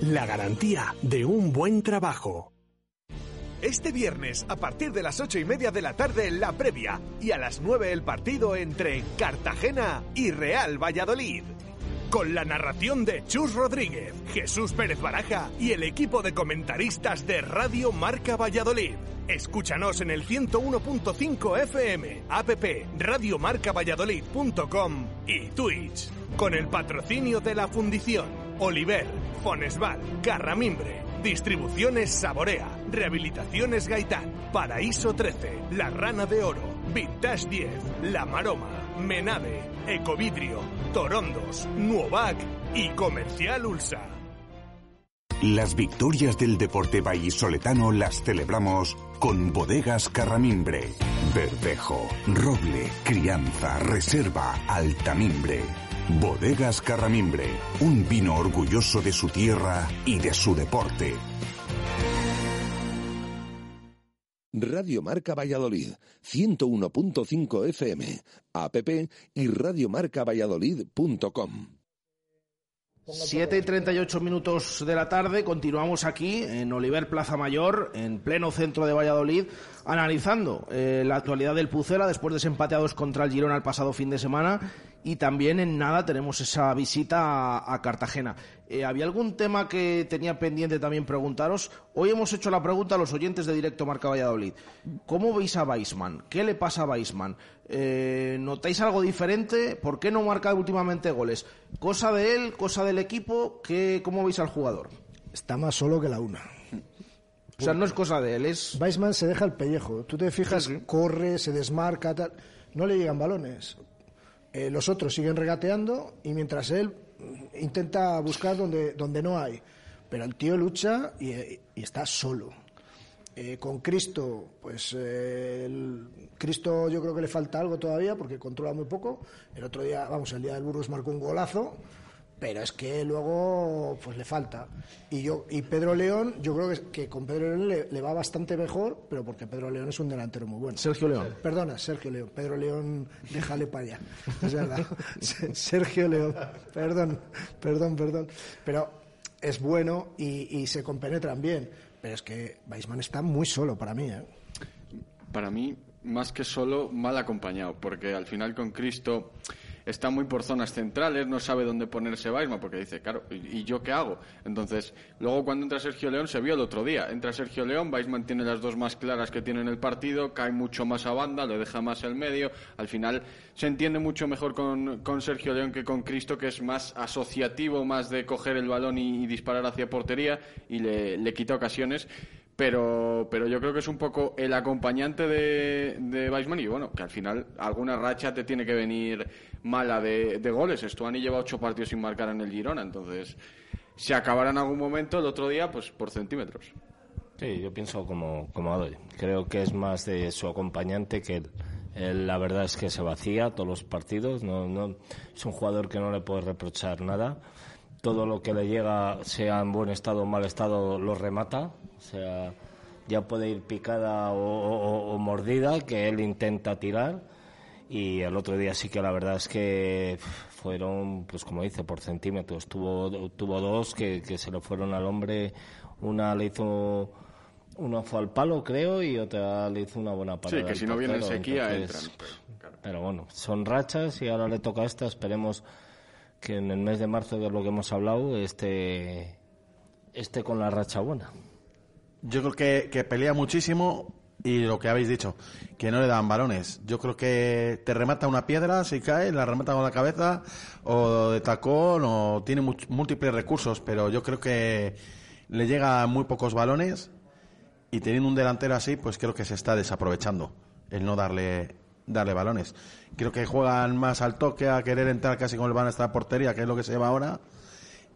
Speaker 5: la garantía de un buen trabajo. Este viernes, a partir de las ocho y media de la tarde, la previa, y a las nueve el partido entre Cartagena y Real Valladolid. Con la narración de Chus Rodríguez, Jesús Pérez Baraja y el equipo de comentaristas de Radio Marca Valladolid. Escúchanos en el 101.5 FM, app radiomarcavalladolid.com y Twitch. Con el patrocinio de la Fundición. Oliver, Fonesval, Carramimbre, Distribuciones Saborea, Rehabilitaciones Gaitán, Paraíso 13, La Rana de Oro, Vintage 10, La Maroma, Menade, Ecovidrio, Torondos, Nuovac y Comercial Ulsa.
Speaker 11: Las victorias del deporte vallisoletano las celebramos con bodegas Carramimbre, Verdejo, Roble, Crianza, Reserva, Altamimbre. Bodegas Carramimbre, un vino orgulloso de su tierra y de su deporte.
Speaker 3: Radio Marca Valladolid, 101.5 FM, app y radiomarcavalladolid.com.
Speaker 6: 7 y 38 minutos de la tarde, continuamos aquí en Oliver Plaza Mayor, en pleno centro de Valladolid, analizando eh, la actualidad del Pucela después de ese empate contra el Girona el pasado fin de semana y también en nada tenemos esa visita a, a Cartagena. Eh, ¿Había algún tema que tenía pendiente también preguntaros? Hoy hemos hecho la pregunta a los oyentes de Directo Marca Valladolid. ¿Cómo veis a Weisman? ¿Qué le pasa a Weisman? Eh, ¿Notáis algo diferente? ¿Por qué no marca últimamente goles? ¿Cosa de él? ¿Cosa del equipo? ¿Qué, ¿Cómo veis al jugador?
Speaker 7: Está más solo que la una.
Speaker 6: O sea, no es cosa de él, es...
Speaker 7: Weisman se deja el pellejo. Tú te fijas, corre, se desmarca, tal. No le llegan balones. Eh, los otros siguen regateando y mientras él intenta buscar donde, donde no hay. Pero el tío lucha y, y está solo. Eh, con Cristo, pues eh, Cristo yo creo que le falta algo todavía porque controla muy poco. El otro día, vamos, el día del Burgos marcó un golazo, pero es que luego pues le falta. Y yo y Pedro León, yo creo que, que con Pedro León le, le va bastante mejor, pero porque Pedro León es un delantero muy bueno.
Speaker 6: Sergio León.
Speaker 7: Perdona, Sergio León. Pedro León, déjale para allá. Es verdad. Sergio León. Perdón, perdón, perdón. Pero es bueno y, y se compenetran bien. Pero es que Weisman está muy solo para mí. ¿eh?
Speaker 10: Para mí, más que solo, mal acompañado, porque al final con Cristo está muy por zonas centrales, no sabe dónde ponerse Weisman, porque dice, claro, ¿y yo qué hago? Entonces, luego cuando entra Sergio León, se vio el otro día, entra Sergio León, Weisman tiene las dos más claras que tiene en el partido, cae mucho más a banda, le deja más el medio, al final se entiende mucho mejor con, con Sergio León que con Cristo, que es más asociativo, más de coger el balón y, y disparar hacia portería, y le, le quita ocasiones pero, pero yo creo que es un poco el acompañante de, de Weisman y bueno, que al final alguna racha te tiene que venir mala de, de goles. Estuani lleva ocho partidos sin marcar en el Girona, entonces se acabará en algún momento el otro día pues por centímetros.
Speaker 9: Sí, yo pienso como, como Adoy. Creo que es más de su acompañante que él. Él, la verdad es que se vacía todos los partidos. No, no, es un jugador que no le puede reprochar nada. Todo lo que le llega, sea en buen estado o mal estado, lo remata. O sea, ya puede ir picada o, o- o mordida, que él intenta tirar. Y el otro día sí que la verdad es que fueron, pues como dice, por centímetros. Tuvo, tuvo dos que, que se le fueron al hombre. Una le hizo, una fue al palo, creo, y otra le hizo una buena parada.
Speaker 10: Sí, que si no viene en sequía
Speaker 9: Entonces,
Speaker 10: entran.
Speaker 9: Pero bueno, son rachas y ahora le toca esta. Esperemos que en el mes de marzo, de lo que hemos hablado, esté, esté con la racha buena.
Speaker 8: Yo creo que, que pelea muchísimo y lo que habéis dicho, que no le dan balones. Yo creo que te remata una piedra, si cae, la remata con la cabeza, o de tacón, o tiene múltiples recursos, pero yo creo que le llega muy pocos balones y teniendo un delantero así, pues creo que se está desaprovechando el no darle darle balones. Creo que juegan más al toque, a querer entrar casi con el balón hasta la portería, que es lo que se lleva ahora.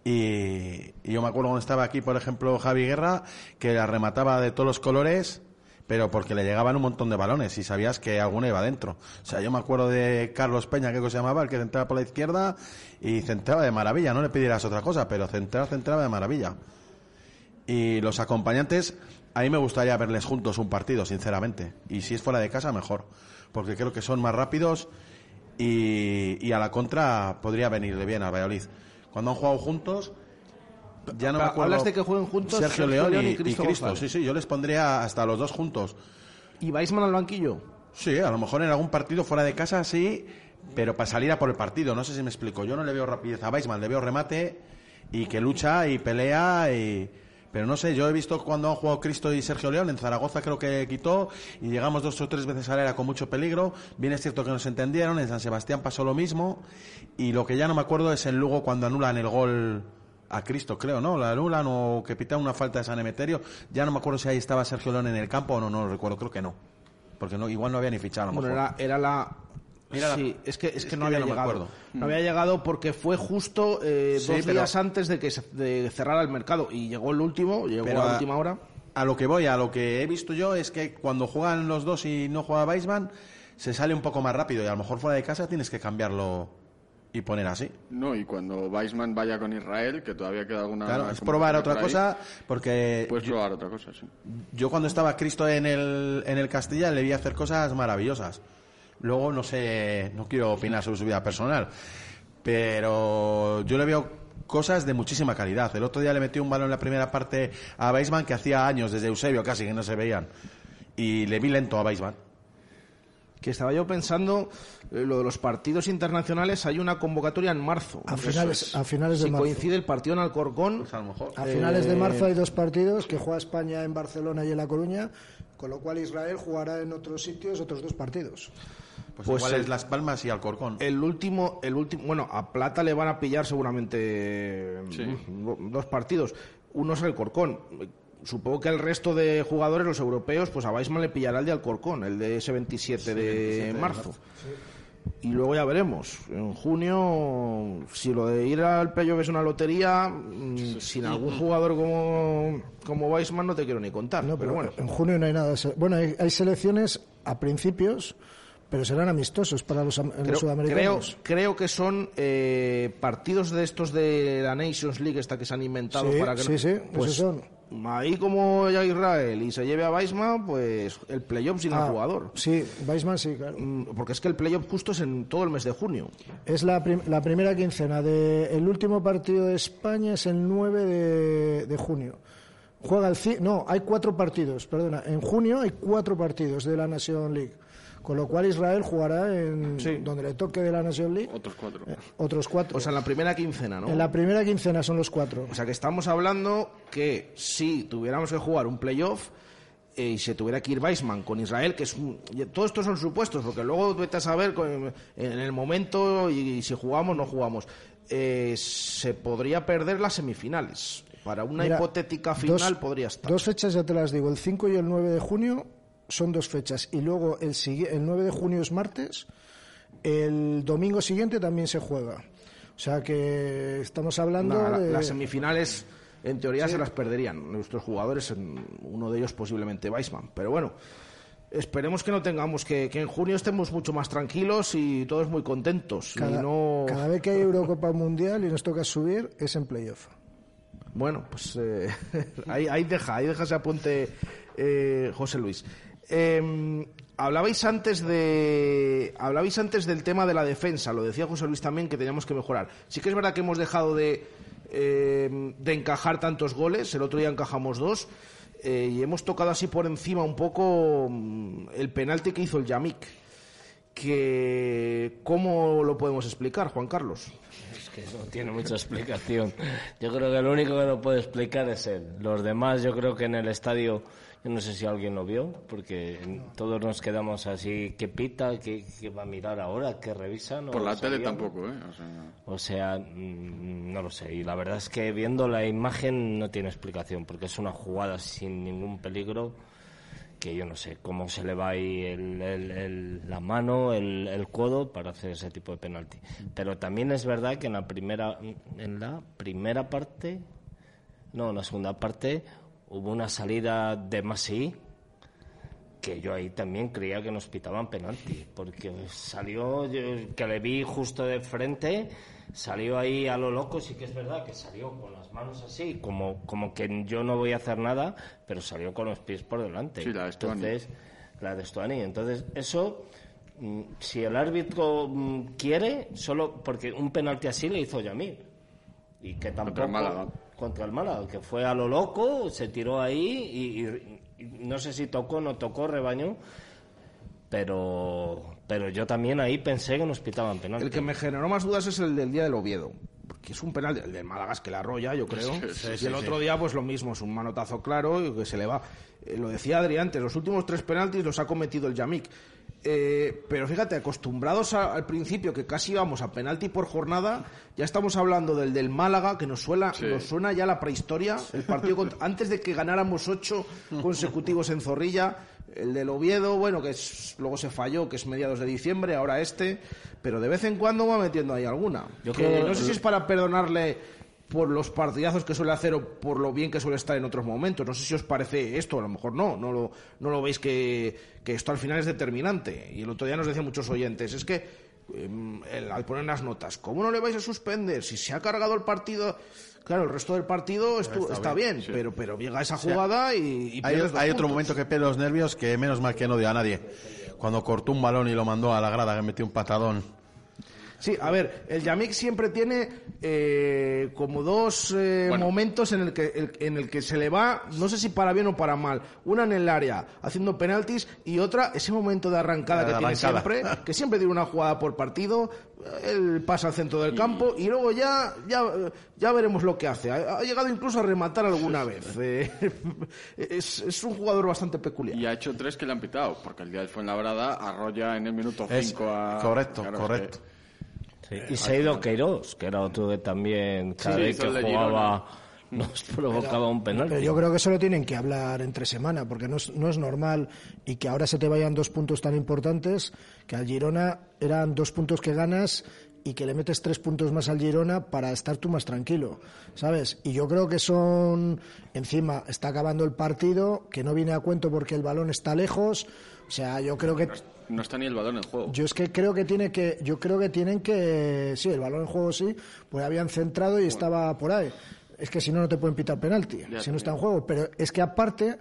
Speaker 8: Y, y yo me acuerdo cuando estaba aquí, por ejemplo, Javi Guerra, que la remataba de todos los colores, pero porque le llegaban un montón de balones y sabías que alguna iba dentro. O sea, yo me acuerdo de Carlos Peña, que se llamaba, el que centraba por la izquierda y centraba de maravilla. No le pidieras otra cosa, pero centrar, centraba de maravilla. Y los acompañantes, a mí me gustaría verles juntos un partido, sinceramente. Y si es fuera de casa, mejor. Porque creo que son más rápidos y, y a la contra podría venirle bien al Valladolid. Cuando han jugado juntos, ya no me acuerdo.
Speaker 6: hablas de que jueguen juntos
Speaker 8: Sergio,
Speaker 6: Sergio
Speaker 8: León, y,
Speaker 6: y Cristo
Speaker 8: y Cristo. Sí, sí, yo les pondría hasta los dos juntos.
Speaker 6: ¿Y Weisman al banquillo?
Speaker 8: Sí, a lo mejor en algún partido fuera de casa sí, pero para salir a por el partido. No sé si me explico. Yo no le veo rapidez a Weisman, le veo remate y que lucha y pelea y... Pero no sé, yo he visto cuando han jugado Cristo y Sergio León, en Zaragoza creo que quitó y llegamos dos o tres veces al área con mucho peligro. Bien es cierto que nos entendieron, en San Sebastián pasó lo mismo y lo que ya no me acuerdo es en Lugo cuando anulan el gol a Cristo, creo, ¿no? La anulan o que pitan una falta de San Emeterio. Ya no me acuerdo si ahí estaba Sergio León en el campo o no, no lo recuerdo, creo que no. Porque no, igual no había ni fichado a lo
Speaker 6: Bueno,
Speaker 8: mejor.
Speaker 6: era, era la...
Speaker 8: La-
Speaker 6: sí, es que, es que no había
Speaker 8: no me
Speaker 6: llegado.
Speaker 8: acuerdo.
Speaker 6: No había llegado porque fue justo eh,
Speaker 8: Sí,
Speaker 6: dos
Speaker 8: pero-
Speaker 6: días antes de que se de cerrara el mercado y llegó el último, llegó
Speaker 8: Pero
Speaker 6: a la última hora.
Speaker 8: A lo que voy, a lo que he visto yo es que cuando juegan los dos y no juega Weisman, se sale un poco más rápido y a lo mejor fuera de casa tienes que cambiarlo y poner así.
Speaker 10: No, y cuando Weisman vaya con Israel, que todavía queda alguna.
Speaker 8: Claro, es probar otra
Speaker 10: por
Speaker 8: cosa porque
Speaker 10: Puedes
Speaker 8: yo,
Speaker 10: probar otra cosa, sí.
Speaker 8: yo cuando estaba Cristo en el, en el Castilla le vi hacer cosas maravillosas. Luego no sé, no quiero opinar sobre su vida personal, pero yo le veo cosas de muchísima calidad. El otro día le metí un balón en la primera parte a Weisman que hacía años, desde Eusebio casi, que no se veían. Y le vi lento a Weisman.
Speaker 6: que estaba yo pensando eh, lo de los partidos internacionales hay una convocatoria en marzo
Speaker 7: A finales, a finales de
Speaker 6: si
Speaker 7: marzo.
Speaker 6: coincide el partido en Alcorcón
Speaker 8: Pues a lo mejor.
Speaker 7: A finales de marzo
Speaker 6: Eh,
Speaker 7: hay dos partidos que juega España en Barcelona y en La Coruña, con lo cual Israel jugará en otros sitios otros dos partidos.
Speaker 8: Pues,
Speaker 6: Pues
Speaker 8: igual
Speaker 6: el-
Speaker 8: es Las Palmas y Alcorcón.
Speaker 6: el último el último bueno a Plata le van a pillar seguramente mm, dos partidos uno es el Corcón Supongo que el resto de jugadores, los europeos, pues a Weissman le pillará el de Alcorcón, el de ese 27 de
Speaker 8: 27 de
Speaker 6: marzo.
Speaker 8: marzo.
Speaker 6: Y luego ya veremos. En junio, si lo de ir al playoff es una lotería, mm, sin algún jugador como, como Weissman no te quiero ni contar.
Speaker 7: No,
Speaker 6: pero bueno.
Speaker 7: En junio no hay nada. Bueno, hay, hay selecciones a principios, pero serán amistosos para los,
Speaker 6: Creo, creo,
Speaker 7: sudamericanos.
Speaker 6: creo que son eh, partidos de estos de la Nations League esta que se han inventado
Speaker 7: Sí,
Speaker 6: para que
Speaker 7: sí, sí,
Speaker 6: pues,
Speaker 7: son.
Speaker 6: ahí como ya Israel y se lleve a Weissman pues el playoff sin
Speaker 7: Ah,
Speaker 6: el jugador
Speaker 7: Sí, Weissman sí, claro.
Speaker 6: Mm, porque es que el playoff justo es en todo el mes de junio
Speaker 7: Es la, prim- la primera quincena. De, el último partido de España es el 9 de, de junio. Juega el... No, hay cuatro partidos, perdona. En junio hay cuatro partidos de la Nation League. Con lo cual Israel jugará en donde le toque de la Nation League.
Speaker 10: Otros cuatro.
Speaker 7: Otros cuatro.
Speaker 6: o sea en la primera quincena ¿no?
Speaker 7: En la primera quincena son los cuatro.
Speaker 6: o sea que estamos hablando que si tuviéramos que jugar un playoff eh, y se tuviera que ir Weissman con Israel, que es un... Todo esto son supuestos, porque luego vete a saber con- en el momento y, si jugamos no jugamos. Eh, se podría perder las semifinales. Para una
Speaker 7: Mira,
Speaker 6: hipotética final
Speaker 7: dos-
Speaker 6: podría estar.
Speaker 7: Dos fechas ya te las digo, el 5 y el 9 de junio son dos fechas. Y luego el, el 9 de junio es martes, el domingo siguiente también se juega. O sea que estamos hablando
Speaker 6: la-
Speaker 7: de...
Speaker 6: Las semifinales, en teoría, se las perderían nuestros jugadores, uno de ellos posiblemente Weissman. Pero bueno, esperemos que no tengamos, que, que en junio estemos mucho más tranquilos y todos muy contentos.
Speaker 7: cada,
Speaker 6: y no...
Speaker 7: cada vez que hay Eurocopa Mundial y nos toca subir es en playoff.
Speaker 6: Bueno, pues eh, ahí, ahí deja, ahí deja ese apunte eh, José Luis. Eh, hablabais antes de hablabais antes del tema de la defensa, lo decía José Luis también que teníamos que mejorar. Sí que es verdad que hemos dejado de, eh, de encajar tantos goles, el otro día encajamos dos eh, y hemos tocado así por encima un poco mm, el penalti que hizo el Yamik. Cómo lo podemos explicar, Juan Carlos.
Speaker 9: Es que no tiene mucha explicación. Yo creo que el único que lo puede explicar es él. Los demás, yo creo que en el estadio, no sé si alguien lo vio, porque todos nos quedamos así, ¿qué pita? ¿Qué, qué va a mirar ahora? ¿Qué revisa? No
Speaker 10: Por la tele
Speaker 9: sabíamos.
Speaker 10: tampoco, ¿eh? O sea,
Speaker 9: O sea, mm, no lo sé. Y la verdad es que viendo la imagen no tiene explicación, porque es una jugada sin ningún peligro que yo no sé cómo se le va ahí el- el- el- la mano, el, el codo para hacer ese tipo de penalti. Pero también es verdad que en la primera, en la primera parte, no, en la segunda parte hubo una salida de Masí que yo ahí también creía que nos pitaban penalti, porque salió, yo- que le vi justo de frente, salió ahí a lo loco, sí que es verdad que salió con las manos así, como, como que yo no voy a hacer nada, pero salió con los pies por delante.
Speaker 10: Sí, la de.
Speaker 9: Entonces, la de Stuani. Entonces, eso, mm, si el árbitro mm, quiere, solo porque un penalti así le hizo Yamil. Y que tampoco...
Speaker 10: Málaga.
Speaker 9: Contra el Málaga, que fue a lo loco, se tiró ahí y, y- y no sé si tocó o no tocó, rebaño, pero, pero yo también ahí pensé que nos pitaban penalti.
Speaker 6: El que me generó más dudas es el del día del Oviedo. Porque es un penal, el del Málaga es que la arrolla, yo creo.
Speaker 8: Sí, sí,
Speaker 6: y
Speaker 8: sí,
Speaker 6: el otro
Speaker 8: sí.
Speaker 6: día, pues lo mismo, es un manotazo claro y que se le va. Eh, lo decía Adri antes, los últimos tres penaltis los ha cometido el Yamik. Eh, pero fíjate, acostumbrados a- al principio que casi íbamos a penalti por jornada, ya estamos hablando del del Málaga, que nos suena,
Speaker 10: Sí.
Speaker 6: nos suena ya la prehistoria, el partido contra- antes de que ganáramos ocho consecutivos en Zorrilla, el del Oviedo, bueno, que es- luego se falló, que es mediados de diciembre, ahora este, pero de vez en cuando va metiendo ahí alguna.
Speaker 9: Yo
Speaker 6: Que
Speaker 9: creo-
Speaker 6: no sé si es para perdonarle por los partidazos que suele hacer o por lo bien que suele estar en otros momentos. No sé si os parece esto, a lo mejor no, no lo, no lo veis que, que esto al final es determinante. Y el otro día nos decían muchos oyentes, es que em, el- al poner las notas, ¿cómo no le vais a suspender? Si se ha cargado el partido, claro, el resto del partido está,
Speaker 8: está
Speaker 6: bien,
Speaker 8: bien, sí.
Speaker 6: pero, pero llega esa
Speaker 8: sea,
Speaker 6: jugada y, y
Speaker 8: Hay, otro momento que pierde los nervios que menos mal que no dio a nadie. Cuando cortó un balón y lo mandó a la grada, que metió un patadón.
Speaker 6: Sí, a ver, el Yamik siempre tiene eh, como dos eh, momentos en el, que, el- en el que se le va, no sé si para bien o para mal. Una en el área, haciendo penaltis, y otra, ese momento de arrancada que
Speaker 8: de
Speaker 6: tiene siempre, que siempre tiene una jugada por partido, él pasa al centro del campo y luego ya, ya, ya veremos lo que hace. Ha, ha llegado incluso a rematar alguna vez. Eh, es, es un jugador bastante peculiar.
Speaker 10: Y ha hecho tres que le han pitado, porque el día del Fuenlabrada arrolla en el minuto
Speaker 8: Es
Speaker 10: 5 a...
Speaker 8: correcto,
Speaker 10: Claro, es
Speaker 8: correcto.
Speaker 10: que-
Speaker 9: Sí, Y se ha ido Queiroz, que era otro que también cada
Speaker 10: Sí,
Speaker 9: vez
Speaker 10: hizo
Speaker 9: que jugaba nos provocaba un penalti.
Speaker 7: Pero yo creo que eso lo tienen que hablar entre semana, porque no es, no es normal y que ahora se te vayan dos puntos tan importantes, que al Girona eran dos puntos que ganas y que le metes tres puntos más al Girona para estar tú más tranquilo, ¿sabes? Y yo creo que son, encima, está acabando el partido, que no viene a cuento porque el balón está lejos, o sea, yo creo que
Speaker 10: No está ni el balón en juego.
Speaker 7: yo es que creo que tiene que, yo creo que tienen que, sí, el balón en juego sí, pues habían centrado y estaba por ahí. Es que si no no te pueden pitar penalti,
Speaker 10: Ya,
Speaker 7: si no está en juego. Pero es que aparte,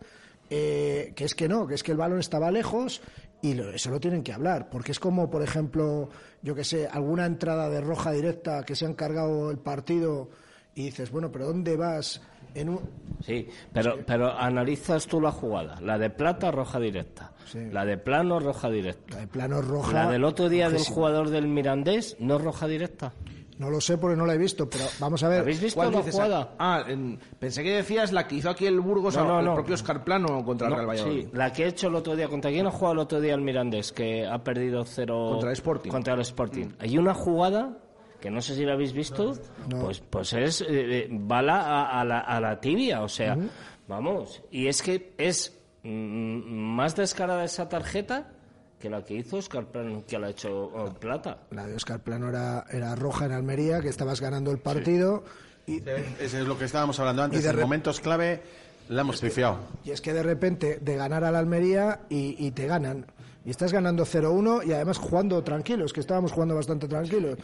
Speaker 7: eh, que es que no, que es que el balón estaba lejos y lo- eso lo tienen que hablar, porque es como, por ejemplo, yo que sé, alguna entrada de roja directa que se han cargado el partido y dices, bueno, pero ¿dónde vas? En un...
Speaker 9: Sí, pero, pero analizas tú la jugada. La de plata, roja directa. La de plano, roja directa.
Speaker 7: La de plano roja.
Speaker 9: La del otro día del
Speaker 7: rojísima.
Speaker 9: jugador del Mirandés, no roja directa.
Speaker 7: No lo sé porque no la he visto, pero vamos a ver.
Speaker 9: ¿Habéis visto
Speaker 6: ¿Cuál
Speaker 9: la
Speaker 6: dices?
Speaker 9: jugada?
Speaker 6: Ah, en- pensé que decías la que hizo aquí el Burgos,
Speaker 9: No, no,
Speaker 6: el
Speaker 9: no.
Speaker 6: propio Oscar Plano contra el
Speaker 9: No,
Speaker 6: Real Valladolid.
Speaker 9: sí, la que he hecho el otro día. ¿Contra quién ha jugado el otro día el Mirandés? Que ha perdido cero.
Speaker 6: Contra el Sporting.
Speaker 9: Contra el Sporting. Hay una jugada que no sé si la habéis visto. Pues, pues es. eh, eh, bala a, a la, a la tibia, o sea. Vamos. Y es que es mm, más descarada esa tarjeta que la que hizo Oscar Plano, que la ha hecho oh, Plata.
Speaker 7: La de Oscar Plano era, era roja en Almería, que estabas ganando el partido. Y,
Speaker 8: Ese es lo que estábamos hablando antes.
Speaker 7: Y de
Speaker 8: En momentos clave la hemos pifiado.
Speaker 7: y es que de repente de ganar al Almería y, y te ganan. Y estás ganando 0-1 y además jugando tranquilos, que estábamos jugando bastante tranquilos.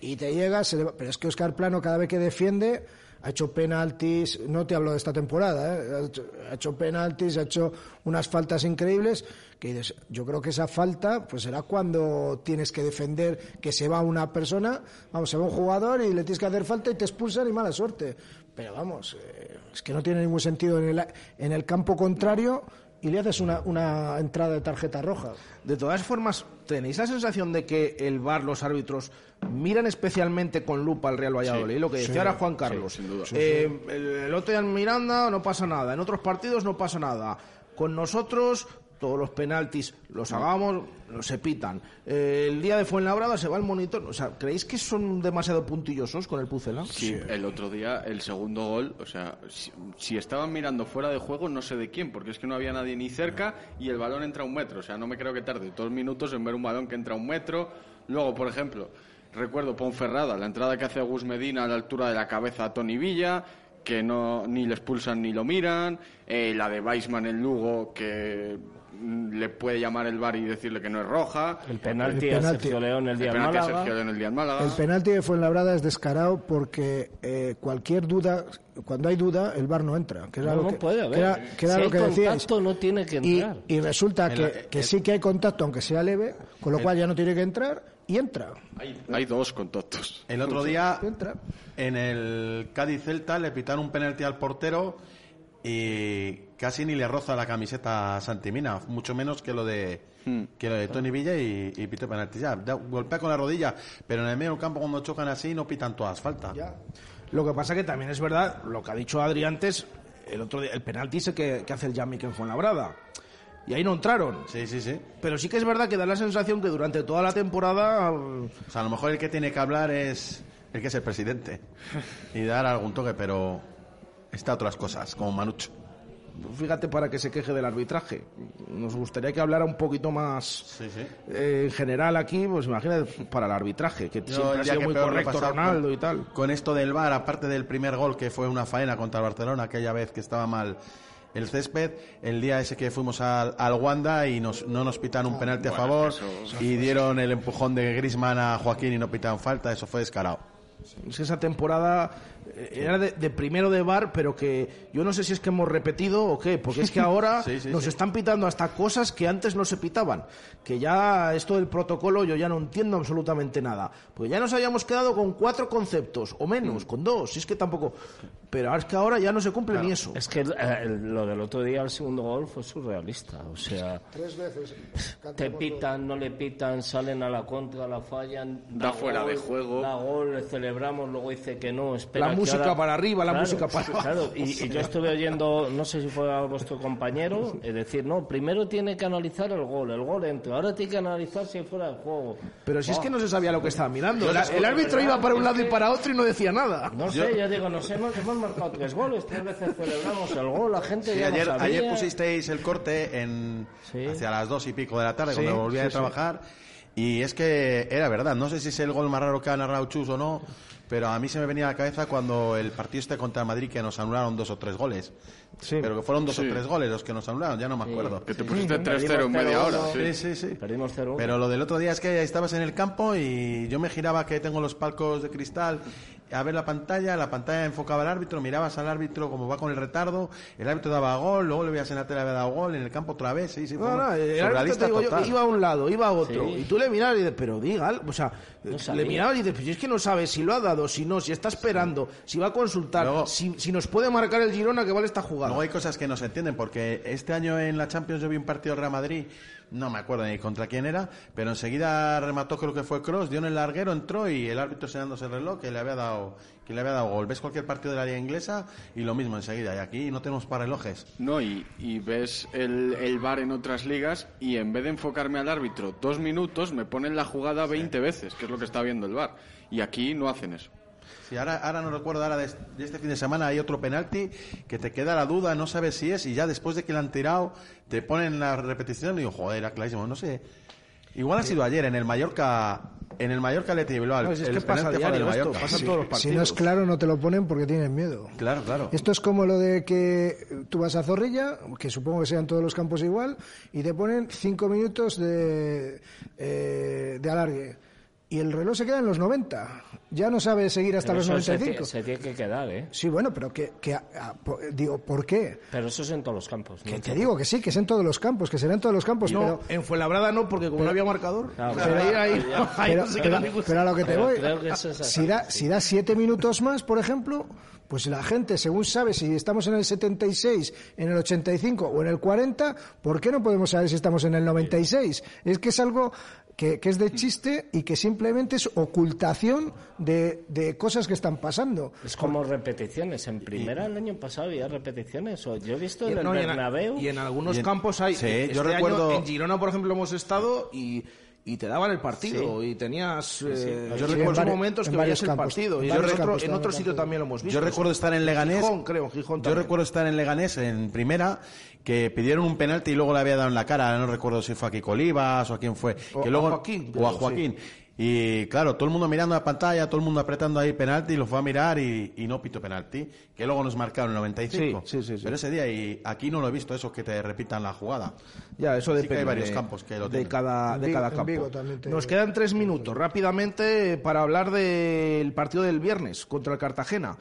Speaker 7: Y te llegas, se le pero es que Oscar Plano cada vez que defiende ha hecho penaltis, no te hablo de esta temporada, ¿eh? ha, hecho, ha hecho penaltis, ha hecho unas faltas increíbles, que dices, yo creo que esa falta pues será cuando tienes que defender que se va una persona, vamos, se va un jugador y le tienes que hacer falta y te expulsan y mala suerte. Pero vamos, eh, es que no tiene ningún sentido en el, en el campo contrario y le haces una, una entrada de tarjeta roja.
Speaker 6: De todas formas, ¿tenéis la sensación de que el VAR, los árbitros, miran especialmente con lupa al Real Valladolid?
Speaker 10: Sí,
Speaker 6: lo que decía
Speaker 10: sí,
Speaker 6: ahora Juan
Speaker 10: sí,
Speaker 6: Carlos.
Speaker 10: sin duda.
Speaker 6: Eh, el, el otro día en Miranda no pasa nada, en otros partidos no pasa nada. Con nosotros todos los penaltis los hagamos, se pitan. Eh, el día de Fuenlabrada se va el monitor. O sea, ¿creéis que son demasiado puntillosos con el Pucela?
Speaker 10: Sí, el otro día, el segundo gol, o sea, si, si estaban mirando fuera de juego, no sé de quién, porque es que no había nadie ni cerca y el balón entra a un metro. O sea, no me creo que tarde dos minutos en ver un balón que entra a un metro. Luego, por ejemplo, recuerdo Ponferrada, la entrada que hace Gus Medina a la altura de la cabeza a Tony Villa, que no ni le expulsan ni lo miran. Eh, la de Weisman en Lugo, que le puede llamar el bar y decirle que no es roja.
Speaker 9: El penalti,
Speaker 7: El
Speaker 9: a
Speaker 7: penalti.
Speaker 9: Sergio León el día
Speaker 10: El
Speaker 9: de
Speaker 10: penalti a
Speaker 9: Málaga.
Speaker 10: Sergio León el día en Málaga.
Speaker 7: El penalti de Fuenlabrada es descarado porque eh, cualquier duda, cuando hay duda, el bar no entra. Que era
Speaker 9: No,
Speaker 7: lo
Speaker 9: no
Speaker 7: que,
Speaker 9: puede haber.
Speaker 7: que era, que era
Speaker 9: Si
Speaker 7: lo
Speaker 9: hay
Speaker 7: que decíais.
Speaker 9: contacto, no tiene que
Speaker 7: Y,
Speaker 9: entrar.
Speaker 7: y resulta
Speaker 8: El-
Speaker 7: que,
Speaker 8: el-
Speaker 7: que sí que hay contacto, aunque sea leve, con lo cual ya no tiene que entrar y entra.
Speaker 10: Hay, hay dos contactos.
Speaker 8: El otro día,
Speaker 7: Entra.
Speaker 8: en el Cádiz-Celta, le pitaron un penalti al portero y casi ni le roza la camiseta a Santimina, mucho menos que lo de que lo de Tony Villa y, y pitó penalti. Ya, golpea con la rodilla, pero en el medio del campo cuando chocan así no pitan todas falta.
Speaker 6: Lo que pasa que también es verdad, lo que ha dicho Adri antes, el otro día, el penalti ese que, que hace el Yamik en Fuenlabrada. Y ahí no entraron.
Speaker 8: Sí, sí, sí.
Speaker 6: Pero sí que es verdad que da la sensación que durante toda la temporada
Speaker 8: O sea, a lo mejor el que tiene que hablar es el que es el presidente y dar algún toque, pero está otras cosas, como Manucho.
Speaker 6: Fíjate para que se queje del arbitraje. Nos gustaría que hablara un poquito más
Speaker 8: Sí, sí.
Speaker 6: eh, en general aquí, pues imagínate para el arbitraje, que
Speaker 8: Yo,
Speaker 6: siempre
Speaker 8: el
Speaker 6: ha
Speaker 8: día
Speaker 6: sido
Speaker 8: que
Speaker 6: muy correcto Ronaldo
Speaker 8: con-
Speaker 6: y tal.
Speaker 8: Con esto del VAR, aparte del primer gol que fue una faena contra el Barcelona, aquella vez que estaba mal el césped, el día ese que fuimos al, al Wanda y nos, no nos pitan un penalti a
Speaker 10: bueno,
Speaker 8: favor
Speaker 10: eso-
Speaker 8: y dieron el empujón de Grisman a Joaquín y no pitaron falta, eso fue descarado.
Speaker 6: Es que esa temporada era de, de primero de bar, pero que yo no sé si es que hemos repetido o qué, porque es que ahora
Speaker 8: Sí, sí,
Speaker 6: nos
Speaker 8: sí.
Speaker 6: están pitando hasta cosas que antes no se pitaban. Que ya esto del protocolo yo ya no entiendo absolutamente nada. Pues ya nos habíamos quedado con cuatro conceptos, o
Speaker 8: Mm.
Speaker 6: menos, con dos, si es que tampoco. Pero es que ahora ya no se cumple ni eso.
Speaker 9: Es que eh, lo del otro día, el segundo gol, fue surrealista. O sea,
Speaker 7: Tres veces.
Speaker 9: te pitan, no le pitan, salen a la contra, la fallan.
Speaker 10: Da fuera
Speaker 9: gol,
Speaker 10: de juego.
Speaker 9: Da gol, le celebramos, luego dice que no, espera.
Speaker 6: La música
Speaker 9: ahora-
Speaker 6: para arriba, la
Speaker 9: Claro,
Speaker 6: música para abajo.
Speaker 9: Claro, y, y yo estuve oyendo, no sé si fue a vuestro compañero, es decir, no, primero tiene que analizar el gol, el gol entra, ahora tiene que analizar si fuera de juego.
Speaker 6: Pero si es
Speaker 9: Oh,
Speaker 6: que no se sabía lo que estaba mirando. El,
Speaker 9: Yo-
Speaker 6: el árbitro iba para un
Speaker 9: es
Speaker 6: lado y para otro y no decía nada.
Speaker 9: No sé, yo digo, nos hemos, hemos marcado tres goles, tres veces celebramos el gol, la gente
Speaker 8: Sí,
Speaker 9: ya
Speaker 8: ayer,
Speaker 9: lo sabía.
Speaker 8: ayer pusisteis el corte en hacia las dos y pico de la tarde
Speaker 6: Sí,
Speaker 8: cuando volvía
Speaker 6: sí,
Speaker 8: de
Speaker 6: sí.
Speaker 8: trabajar y es que era verdad, no sé si es el gol más raro que ha narrado Chus o no, pero a mí se me venía a la cabeza cuando el partido este contra Madrid que nos anularon dos o tres goles. Pero que fueron dos
Speaker 10: Sí.
Speaker 8: o tres goles los que nos anularon, ya no me acuerdo.
Speaker 10: Que te pusiste
Speaker 9: Sí,
Speaker 10: 3-0 en media hora.
Speaker 8: Sí,
Speaker 10: Sí.
Speaker 8: sí, sí.
Speaker 9: Perdimos 0
Speaker 8: Pero lo del otro día es que estabas en el campo y yo me giraba que tengo los palcos de cristal a ver la pantalla, la pantalla enfocaba al árbitro, mirabas al árbitro como va con el retardo, el árbitro daba gol, luego le veías en la tele había dado gol, en el campo otra vez, sí, sí, fue
Speaker 6: No, no, el árbitro
Speaker 8: surrealista
Speaker 6: te digo yo,
Speaker 8: total.
Speaker 6: iba a un lado, iba a otro.
Speaker 9: Sí.
Speaker 6: Y tú le mirabas y dices, pero diga, o sea, le
Speaker 9: sabía.
Speaker 6: mirabas y dices, pues es que no sabes si lo ha dado, si no, si está esperando, si va a consultar,
Speaker 8: Luego-
Speaker 6: si, si nos puede marcar el Girona que vale esta jugada.
Speaker 8: Luego hay cosas que no se entienden, porque este año en la Champions yo vi un partido Real Madrid, no me acuerdo ni contra quién era, pero enseguida remató, creo que fue Cross, dio en el larguero, entró y el árbitro enseñándose el reloj que le había dado, que le había dado gol. Ves cualquier partido de la liga inglesa y lo mismo enseguida, y aquí no tenemos para relojes.
Speaker 10: No, y, y ves el, el VAR en otras ligas y en vez de enfocarme al árbitro dos minutos, me ponen la jugada 20 veces, que es lo que está viendo el VAR. Y aquí no hacen eso.
Speaker 8: Sí, ahora, ahora no recuerdo, ahora de, de este fin de semana hay otro penalti que te queda la duda, no sabes si es, y ya después de que le han tirado, te ponen la repetición y digo, joder, era clarísimo, no sé. Igual ha sido ayer en el Mallorca, en el Mallorca Leti Bilbao.
Speaker 6: No, si es
Speaker 8: el
Speaker 6: que pasa diario esto, pasa
Speaker 8: Sí.
Speaker 6: todos los partidos.
Speaker 7: Si no es claro, no te lo ponen porque tienen miedo.
Speaker 8: Claro, claro.
Speaker 7: Esto es como lo de que tú vas a Zorrilla, que supongo que sean todos los campos igual, y te ponen cinco minutos de, eh, de alargue. Y el reloj se queda en los 90. Ya no sabe seguir hasta
Speaker 9: Pero
Speaker 7: los
Speaker 9: eso se,
Speaker 7: 95.
Speaker 9: tie- se tiene que quedar, ¿eh?
Speaker 7: Sí, bueno, pero que, que- a- po- digo, ¿por qué?
Speaker 9: Pero eso es en todos los campos.
Speaker 7: Que
Speaker 9: ¿no?
Speaker 7: te digo que sí, que es en todos los campos, que será en todos los campos,
Speaker 6: no,
Speaker 7: pero,
Speaker 6: en Fuenlabrada no, porque como no había marcador,
Speaker 9: Claro,
Speaker 6: pero ahí, ahí- no se queda
Speaker 7: pero a lo que te
Speaker 9: Pero
Speaker 7: voy,
Speaker 9: creo que eso es
Speaker 7: si da, si da siete minutos más, por ejemplo, pues la gente, según sabe si estamos en el 76, en el 85 o en el 40, ¿por qué no podemos saber si estamos en el 96? Es que es algo que, que es de chiste y que simplemente es ocultación de, de cosas que están pasando.
Speaker 9: Es como repeticiones. En primera, el año pasado había repeticiones. O Yo he visto en el
Speaker 6: No, y, en,
Speaker 9: Bernabéu.
Speaker 6: y en algunos
Speaker 8: Y en-
Speaker 6: campos hay.
Speaker 8: Sí,
Speaker 6: este
Speaker 8: yo
Speaker 6: año
Speaker 8: recuerdo-
Speaker 6: en Girona, por ejemplo, hemos estado y, y te daban el partido y tenías eh,
Speaker 8: Yo
Speaker 6: en
Speaker 8: recuerdo-
Speaker 6: momentos
Speaker 7: en
Speaker 6: que
Speaker 7: varios
Speaker 6: veías el partido.
Speaker 7: En
Speaker 6: Y otro,
Speaker 7: campos
Speaker 6: en otro sitio también lo hemos visto.
Speaker 8: Yo recuerdo estar en Leganés.
Speaker 6: Gijón, creo, en Gijón
Speaker 8: Yo recuerdo estar en Leganés en primera que pidieron un penalti y luego le había dado en la cara. No recuerdo si fue a Kiko Olivas o a quién fue.
Speaker 6: O
Speaker 8: que
Speaker 6: a
Speaker 8: luego,
Speaker 6: Joaquín,
Speaker 8: O a
Speaker 6: sí.
Speaker 8: Joaquín. Y claro, todo el mundo mirando la pantalla, todo el mundo apretando ahí penalti, lo fue a mirar y, y no pito penalti. Que luego nos marcaron el 95.
Speaker 6: Sí, sí, sí.
Speaker 8: Pero ese día, y aquí no lo he visto eso, que te repitan la jugada.
Speaker 6: Ya, eso
Speaker 8: Sí que
Speaker 6: depende.
Speaker 8: hay varios
Speaker 6: de-
Speaker 8: campos que lo
Speaker 6: de
Speaker 8: tienen.
Speaker 6: cada, de
Speaker 7: Vigo-
Speaker 6: cada campo.
Speaker 7: Te-
Speaker 6: Nos quedan tres minutos rápidamente para hablar del partido del viernes contra el Cartagena.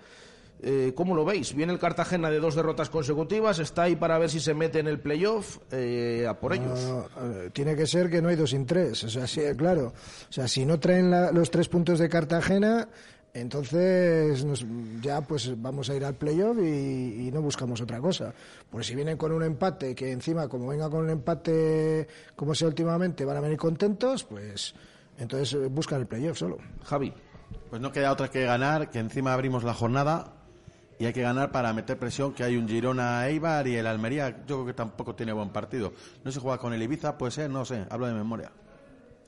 Speaker 6: Eh, ¿Cómo lo veis? Viene el Cartagena de dos derrotas consecutivas, está ahí para ver si se mete en el playoff, eh, a por ellos.
Speaker 7: No, no, tiene que ser que no hay dos sin tres. O sea, sí, claro. O sea, si no traen la- los tres puntos de Cartagena, entonces nos- ya pues vamos a ir al playoff y, y no buscamos otra cosa. Pues si vienen con un empate, que encima como venga con un empate como sea últimamente, van a venir contentos, pues entonces eh, buscan el playoff solo.
Speaker 6: Javi.
Speaker 8: Pues no queda otra que ganar, que encima abrimos la jornada y hay que ganar para meter presión, que hay un Girona Eibar y el Almería, yo creo que tampoco tiene buen partido. No se juega con el Ibiza, puede ser, no sé, hablo de memoria.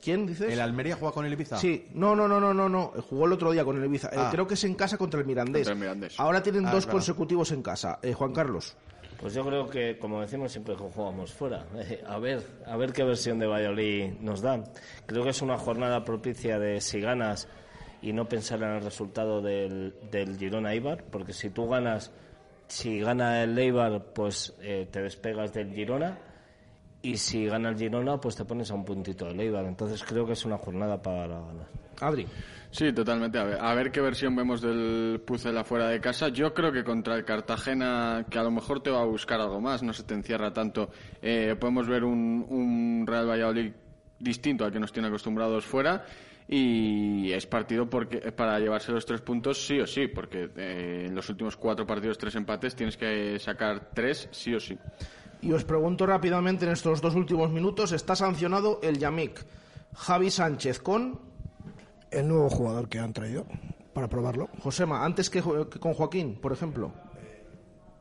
Speaker 6: ¿Quién dices?
Speaker 8: ¿El Almería juega con el Ibiza?
Speaker 6: Sí, no, no, no, no, no, no. Jugó el otro día con el Ibiza. Eh,
Speaker 8: Ah.
Speaker 6: creo que es en casa contra el Mirandés.
Speaker 10: Contra el Mirandés.
Speaker 6: Ahora tienen
Speaker 8: Ah,
Speaker 6: dos consecutivos en casa. Eh, Juan Carlos.
Speaker 9: Pues yo creo que, como decimos siempre jugamos fuera, eh, a ver, a ver qué versión de Valladolid nos dan. Creo que es una jornada propicia de si ganas y no pensar en el resultado del, del Girona Eibar, porque si tú ganas, si gana el Eibar, pues eh, te despegas del Girona y si gana el Girona, pues te pones a un puntito de Leibar. Entonces creo que es una jornada para ganar.
Speaker 6: Adri.
Speaker 10: Sí, totalmente. A ver, a ver qué versión vemos del Pucela fuera de casa. Yo creo que contra el Cartagena, que a lo mejor te va a buscar algo más, no se te encierra tanto, eh, podemos ver un, un Real Valladolid distinto al que nos tiene acostumbrados fuera y es partido porque para llevarse los tres puntos sí o sí, porque eh, en los últimos cuatro partidos tres empates tienes que sacar tres sí o sí.
Speaker 6: Y os pregunto rápidamente en estos dos últimos minutos, ¿está sancionado el Yamik Javi Sánchez con
Speaker 7: El nuevo jugador que han traído para probarlo.
Speaker 6: Josema, antes que, jo- que con Joaquín, por ejemplo?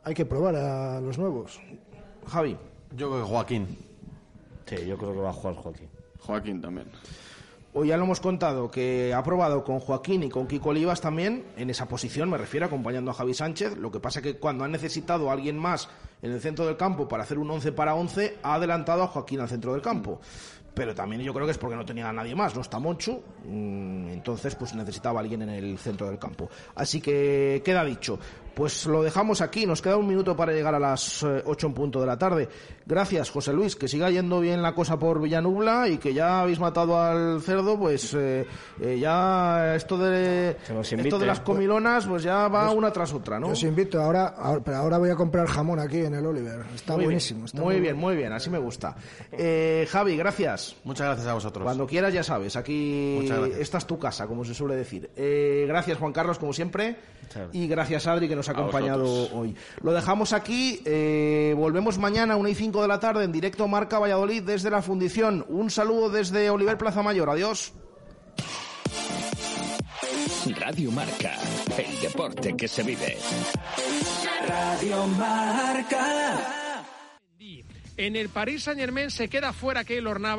Speaker 7: Hay que probar a los nuevos.
Speaker 6: Javi.
Speaker 8: Yo creo que Joaquín.
Speaker 9: Sí, yo creo que va a jugar Joaquín.
Speaker 10: Joaquín también.
Speaker 6: Hoy ya lo hemos contado que ha probado con Joaquín y con Kiko Olivas también, en esa posición, me refiero, acompañando a Javi Sánchez. Lo que pasa que cuando ha necesitado a alguien más en el centro del campo para hacer un 11 para 11, ha adelantado a Joaquín al centro del campo. Pero también yo creo que es porque no tenía a nadie más, no está Monchu, mm, entonces pues necesitaba a alguien en el centro del campo. Así que queda dicho. Pues lo dejamos aquí, nos queda un minuto para llegar a las eh, 8 en punto de la tarde. Gracias, José Luis, que siga yendo bien la cosa por Villanubla y que ya habéis matado al cerdo, pues eh, eh, ya esto de, esto de las comilonas, pues ya va una tras otra, ¿no?
Speaker 7: Os invito, ahora, ahora- pero ahora voy a comprar jamón aquí en el Oliver. Está
Speaker 6: muy
Speaker 7: buenísimo.
Speaker 6: Bien,
Speaker 7: está
Speaker 6: muy bien, muy bien, así me gusta. Eh, Javi, gracias.
Speaker 8: Muchas gracias a vosotros.
Speaker 6: Cuando quieras, ya sabes, aquí esta es tu casa, como se suele decir. Eh, gracias, Juan Carlos, como siempre. Y gracias, Adri, que nos ha
Speaker 10: A
Speaker 6: acompañado hoy. Lo dejamos aquí. eh, volvemos mañana a 1 y 5 de la tarde en directo Marca Valladolid desde la fundición. Un saludo desde Oliver Plaza Mayor. Adiós.
Speaker 2: Radio Marca, el deporte que se vive.
Speaker 1: Radio Marca.
Speaker 5: En el Paris Saint Germain se queda fuera Keylor Navas.